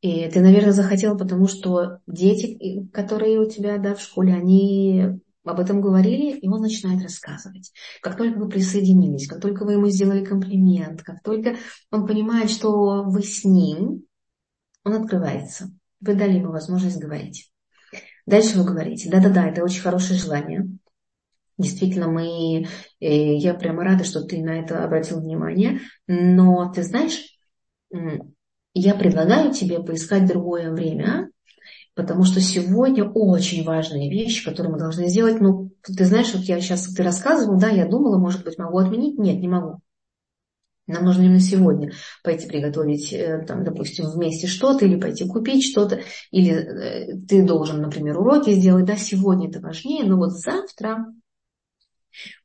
И ты, наверное, захотела, потому что дети, которые у тебя да, в школе, они об этом говорили, и он начинает рассказывать. Как только вы присоединились, как только вы ему сделали комплимент, как только он понимает, что вы с ним, он открывается. Вы дали ему возможность говорить. Дальше вы говорите, да-да-да, это очень хорошее желание. Действительно, мы, э, я прямо рада, что ты на это обратил внимание. Но ты знаешь, я предлагаю тебе поискать другое время, потому что сегодня очень важные вещи, которые мы должны сделать. Ну, ты знаешь, вот я сейчас ты рассказывала, да, я думала, может быть, могу отменить. Нет, не могу. Нам нужно именно сегодня пойти приготовить, э, там, допустим, вместе что-то, или пойти купить что-то, или э, ты должен, например, уроки сделать. Да, сегодня это важнее, но вот завтра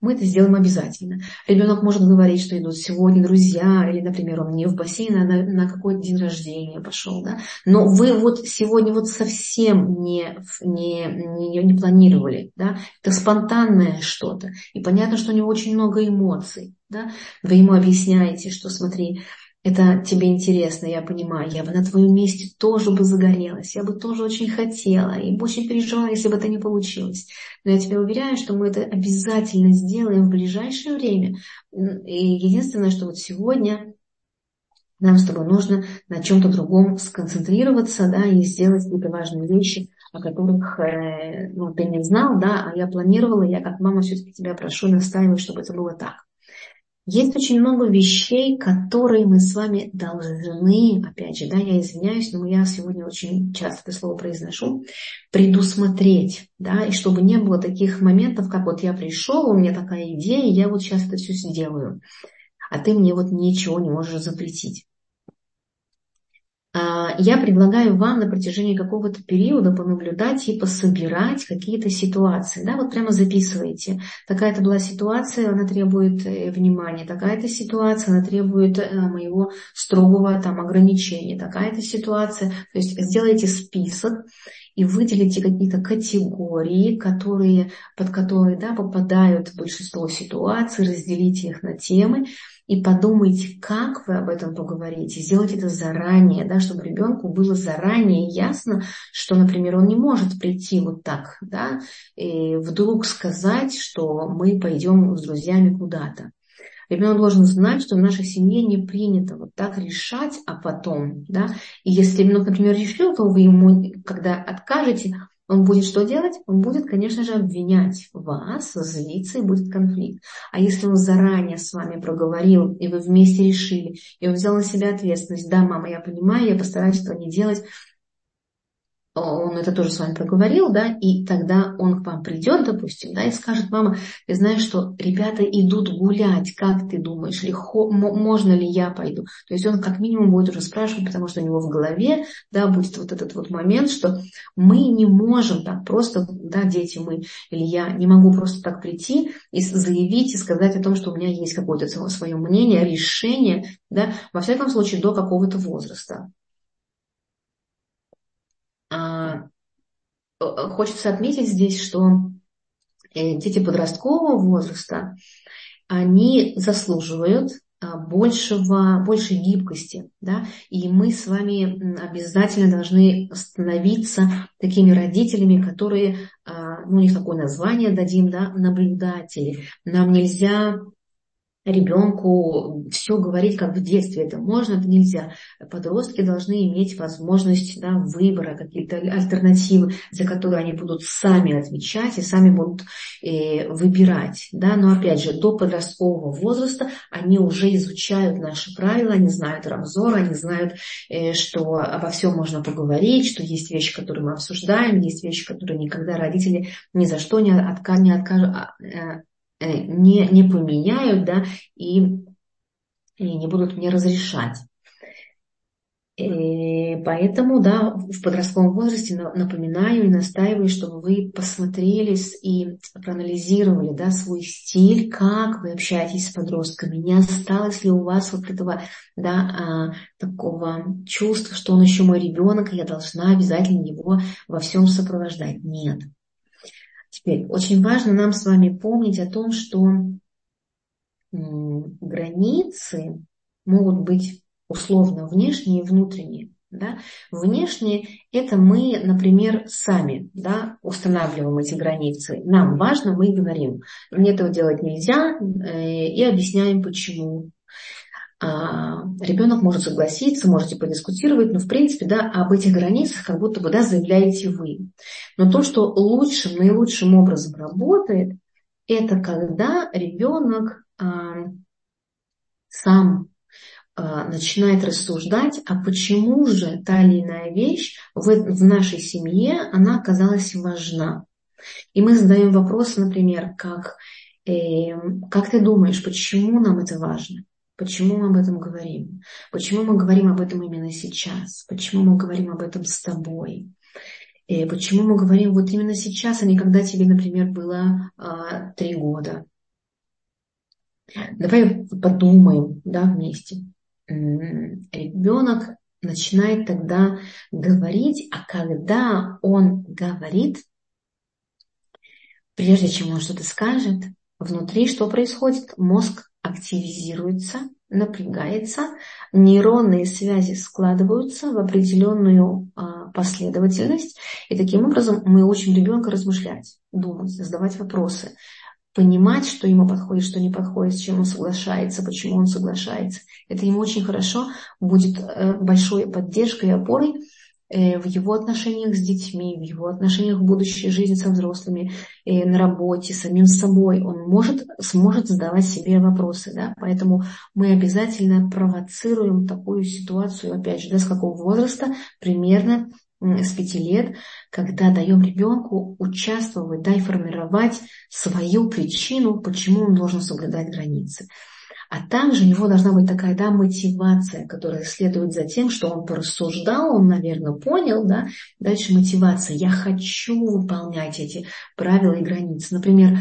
мы это сделаем обязательно. Ребенок может говорить, что идут сегодня друзья, или, например, он не в бассейн, а на, на какой-то день рождения пошел. Да? Но вы вот сегодня вот совсем не, не, не, не планировали. Да? Это спонтанное что-то. И понятно, что у него очень много эмоций. Да? Вы ему объясняете, что смотри, это тебе интересно, я понимаю, я бы на твоем месте тоже бы загорелась, я бы тоже очень хотела и очень переживала, если бы это не получилось. Но я тебе уверяю, что мы это обязательно сделаем в ближайшее время. И единственное, что вот сегодня нам с тобой нужно на чем-то другом сконцентрироваться, да, и сделать какие-то важные вещи о которых э, ну, ты не знал, да, а я планировала, я как мама все-таки тебя прошу, настаиваю, чтобы это было так. Есть очень много вещей, которые мы с вами должны, опять же, да, я извиняюсь, но я сегодня очень часто это слово произношу, предусмотреть, да, и чтобы не было таких моментов, как вот я пришел, у меня такая идея, я вот сейчас это все сделаю, а ты мне вот ничего не можешь запретить. Я предлагаю вам на протяжении какого-то периода понаблюдать и пособирать какие-то ситуации. Да, вот прямо записывайте. Такая-то была ситуация, она требует э, внимания. Такая-то ситуация, она требует э, моего строгого там, ограничения. Такая-то ситуация. То есть сделайте список и выделите какие-то категории, которые, под которые да, попадают большинство ситуаций, разделите их на темы и подумайте, как вы об этом поговорите. Сделайте это заранее, да, чтобы ребенку было заранее ясно, что, например, он не может прийти вот так, да, и вдруг сказать, что мы пойдем с друзьями куда-то. Ребенок должен знать, что в нашей семье не принято вот так решать, а потом, да. И если ребенок, например, решил, то вы ему, когда откажете, он будет что делать? Он будет, конечно же, обвинять вас, злиться и будет конфликт. А если он заранее с вами проговорил, и вы вместе решили, и он взял на себя ответственность, да, мама, я понимаю, я постараюсь этого не делать, он это тоже с вами проговорил, да, и тогда он к вам придет, допустим, да, и скажет, мама, ты знаешь, что ребята идут гулять, как ты думаешь, легко, можно ли я пойду? То есть он как минимум будет уже спрашивать, потому что у него в голове, да, будет вот этот вот момент, что мы не можем так просто, да, дети мы, или я не могу просто так прийти и заявить и сказать о том, что у меня есть какое-то свое мнение, решение, да, во всяком случае до какого-то возраста. А, хочется отметить здесь, что э, дети подросткового возраста, они заслуживают а, большего, большей гибкости, да, и мы с вами обязательно должны становиться такими родителями, которые, ну, у них такое название дадим, да, наблюдатели. Нам нельзя ребенку все говорить, как в детстве. Это можно, это нельзя. Подростки должны иметь возможность да, выбора, какие-то альтернативы, за которые они будут сами отвечать и сами будут э, выбирать. Да? Но опять же, до подросткового возраста они уже изучают наши правила, они знают рамзор, они знают, э, что обо всем можно поговорить, что есть вещи, которые мы обсуждаем, есть вещи, которые никогда родители ни за что не, отка- не откажут, а, э, не, не поменяют, да, и, и не будут мне разрешать. И э, поэтому, да, в подростковом возрасте напоминаю и настаиваю, чтобы вы посмотрели и проанализировали, да, свой стиль, как вы общаетесь с подростками, не осталось ли у вас вот этого, да, а, такого чувства, что он еще мой ребенок, и я должна обязательно его во всем сопровождать. Нет. Теперь очень важно нам с вами помнить о том, что границы могут быть условно внешние и внутренние. Да? Внешние – это мы, например, сами да, устанавливаем эти границы. Нам важно, мы говорим, мне этого делать нельзя, э, и объясняем, почему. А, ребенок может согласиться, можете подискутировать, но в принципе да, об этих границах как будто бы да, заявляете вы. Но то, что лучшим, наилучшим образом работает, это когда ребенок а, сам а, начинает рассуждать, а почему же та или иная вещь в, в нашей семье, она оказалась важна. И мы задаем вопрос, например, как, э, как ты думаешь, почему нам это важно? Почему мы об этом говорим? Почему мы говорим об этом именно сейчас? Почему мы говорим об этом с тобой? И почему мы говорим вот именно сейчас, а не когда тебе, например, было а, три года? Давай подумаем да, вместе. Ребенок начинает тогда говорить, а когда он говорит, прежде чем он что-то скажет, внутри что происходит? Мозг активизируется, напрягается, нейронные связи складываются в определенную а, последовательность, и таким образом мы учим ребенка размышлять, думать, задавать вопросы, понимать, что ему подходит, что не подходит, с чем он соглашается, почему он соглашается. Это ему очень хорошо будет э, большой поддержкой и опорой в его отношениях с детьми, в его отношениях в будущей жизни со взрослыми, э, на работе, самим собой. Он может, сможет задавать себе вопросы. Да? Поэтому мы обязательно провоцируем такую ситуацию, опять же, да, с какого возраста, примерно с пяти лет, когда даем ребенку участвовать, да, и формировать свою причину, почему он должен соблюдать границы. А также у него должна быть такая да, мотивация, которая следует за тем, что он порассуждал, он, наверное, понял, да, дальше мотивация. Я хочу выполнять эти правила и границы. Например,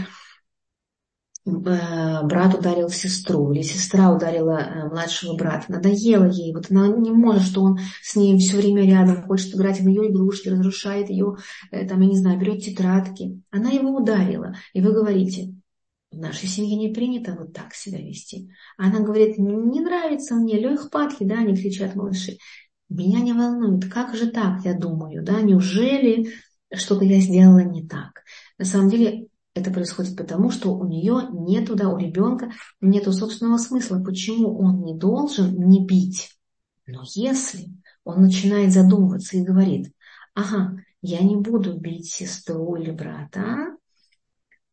брат ударил сестру, или сестра ударила э, младшего брата, надоело ей, вот она не может, что он с ней все время рядом, хочет играть в ее игрушки, разрушает ее, э, там, я не знаю, берет тетрадки. Она его ударила, и вы говорите, в нашей семье не принято вот так себя вести. Она говорит, не нравится мне, лег падки, да, они кричат малыши. Меня не волнует, как же так, я думаю, да, неужели что-то я сделала не так. На самом деле это происходит потому, что у нее нету, да, у ребенка нету собственного смысла, почему он не должен не бить. Но если он начинает задумываться и говорит, ага, я не буду бить сестру или брата,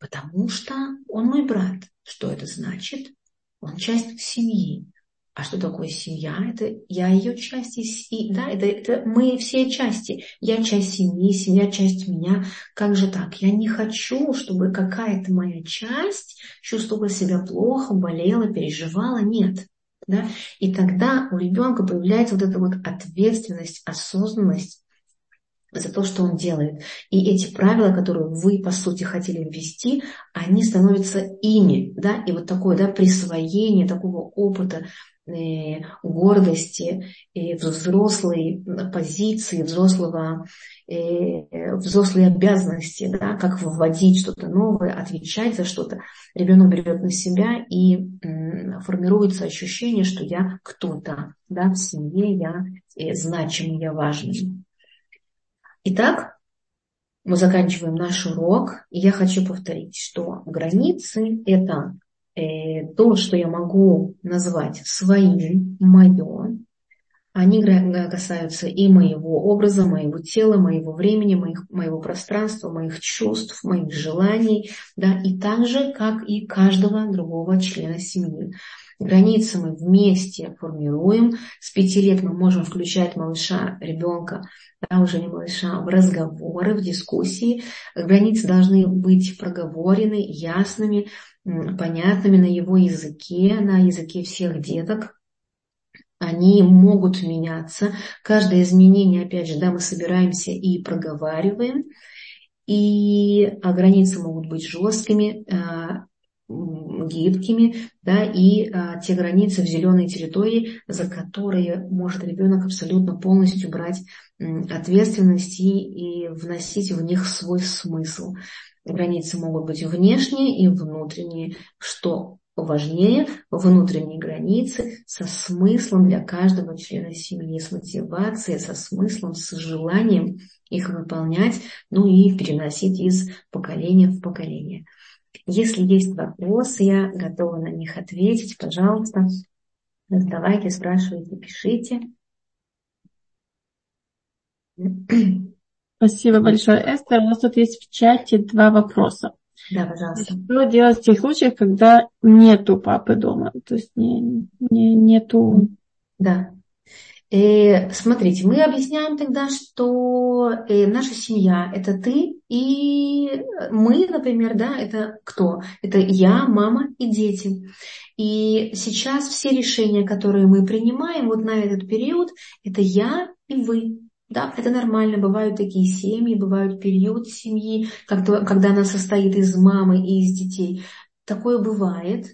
потому что он мой брат. Что это значит? Он часть семьи. А что такое семья? Это я ее часть, и, да, это, это мы все части. Я часть семьи, семья часть меня. Как же так? Я не хочу, чтобы какая-то моя часть чувствовала себя плохо, болела, переживала. Нет. Да? И тогда у ребенка появляется вот эта вот ответственность, осознанность за то, что он делает. И эти правила, которые вы, по сути, хотели ввести, они становятся ими. Да? И вот такое да, присвоение такого опыта Э, гордости, и взрослой позиции, взрослого, э, взрослой обязанности, да, как вводить что-то новое, отвечать за что-то. Ребенок берет на себя и формируется ощущение, что я кто-то, да, в семье я э, значимый, я важный. Итак, мы заканчиваем наш урок. И я хочу повторить, что границы – это Э, то, что я могу назвать своим, мое, они касаются и моего образа, моего тела, моего времени, моих, моего пространства, моих чувств, моих желаний, да, и так же, как и каждого другого члена семьи. Границы мы вместе формируем. С пяти лет мы можем включать малыша, ребенка, да, уже не малыша, в разговоры, в дискуссии. Границы должны быть проговорены, ясными, понятными на его языке, на языке всех деток. Они могут меняться. Каждое изменение, опять же, да, мы собираемся и проговариваем. И а, границы могут быть жесткими, а, гибкими, да, и а, те границы в зеленой территории, за которые может ребенок абсолютно полностью брать ответственность и, и вносить в них свой смысл. Границы могут быть внешние и внутренние. Что важнее, внутренние границы со смыслом для каждого члена семьи, с мотивацией, со смыслом, с желанием их выполнять, ну и переносить из поколения в поколение. Если есть вопросы, я готова на них ответить. Пожалуйста, задавайте, спрашивайте, пишите. Спасибо большое, Эстер. У нас тут есть в чате два вопроса. Да, пожалуйста. Что делать в тех случаях, когда нету папы дома? То есть не, не, нету... Да. И, э, смотрите, мы объясняем тогда, что э, наша семья – это ты и мы, например, да, это кто? Это я, мама и дети. И сейчас все решения, которые мы принимаем вот на этот период, это я и вы. Да, это нормально, бывают такие семьи, бывают период семьи, когда, она состоит из мамы и из детей. Такое бывает.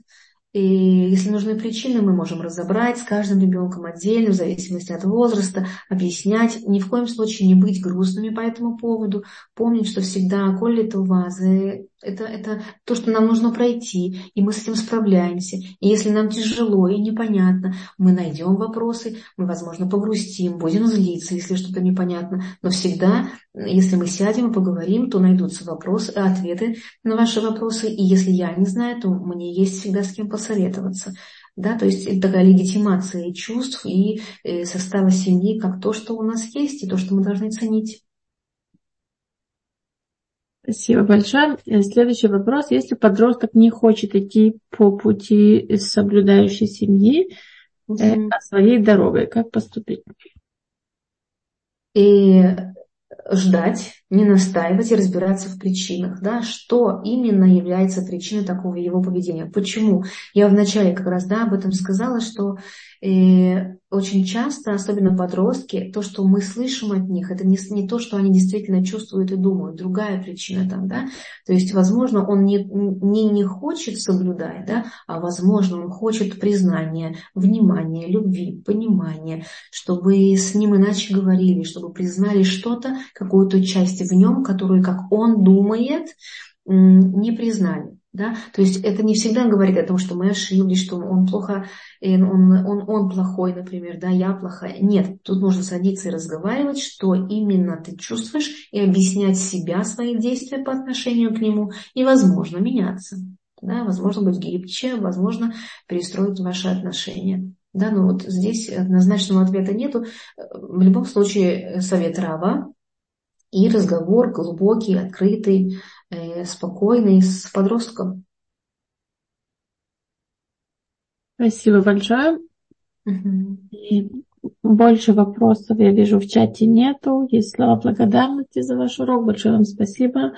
И если нужны причины, мы можем разобрать с каждым ребенком отдельно, в зависимости от возраста, объяснять. Ни в коем случае не быть грустными по этому поводу. Помнить, что всегда, коли это вазы, это, это то, что нам нужно пройти, и мы с этим справляемся. И если нам тяжело и непонятно, мы найдем вопросы, мы, возможно, погрустим, будем злиться, если что-то непонятно. Но всегда, если мы сядем и поговорим, то найдутся вопросы, ответы на ваши вопросы. И если я не знаю, то мне есть всегда с кем посоветоваться. Да, то есть это такая легитимация чувств и э, состава семьи, как то, что у нас есть, и то, что мы должны ценить. Спасибо большое. Э, следующий вопрос. Если подросток не хочет идти по пути соблюдающей семьи, угу. а своей дорогой, как поступить? И ждать, не настаивать и разбираться в причинах, да, что именно является причиной такого его поведения. Почему? Я вначале как раз да, об этом сказала, что э, очень часто, особенно подростки, то, что мы слышим от них, это не, не то, что они действительно чувствуют и думают. Другая причина там, да. То есть, возможно, он не, не, не хочет соблюдать, да, а возможно, он хочет признания, внимания, любви, понимания, чтобы с ним иначе говорили, чтобы признали что-то, какую-то часть в нем, которую, как он думает, не признали. Да? То есть это не всегда говорит о том, что мы ошиблись, что он плохо, он, он, он плохой, например, да, я плохая. Нет, тут нужно садиться и разговаривать, что именно ты чувствуешь, и объяснять себя, свои действия по отношению к нему, и, возможно, меняться. Да, возможно, быть гибче, возможно, перестроить ваши отношения. Да, но вот здесь однозначного ответа нету. В любом случае, совет Рава и разговор глубокий, открытый, Э, спокойный с подростком. Спасибо большое. Угу. И больше вопросов я вижу в чате нету. Есть слова благодарности за ваш урок. Большое вам спасибо.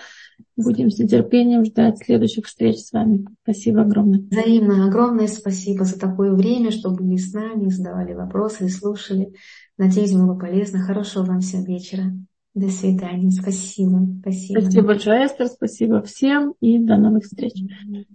Будем с нетерпением ждать следующих встреч с вами. Спасибо огромное. Взаимно огромное спасибо за такое время, что были с нами, задавали вопросы и слушали. Надеюсь, было полезно. Хорошего вам всем вечера. До свидания. Спасибо. Спасибо. Спасибо большое, Эстер. Спасибо всем и до новых встреч.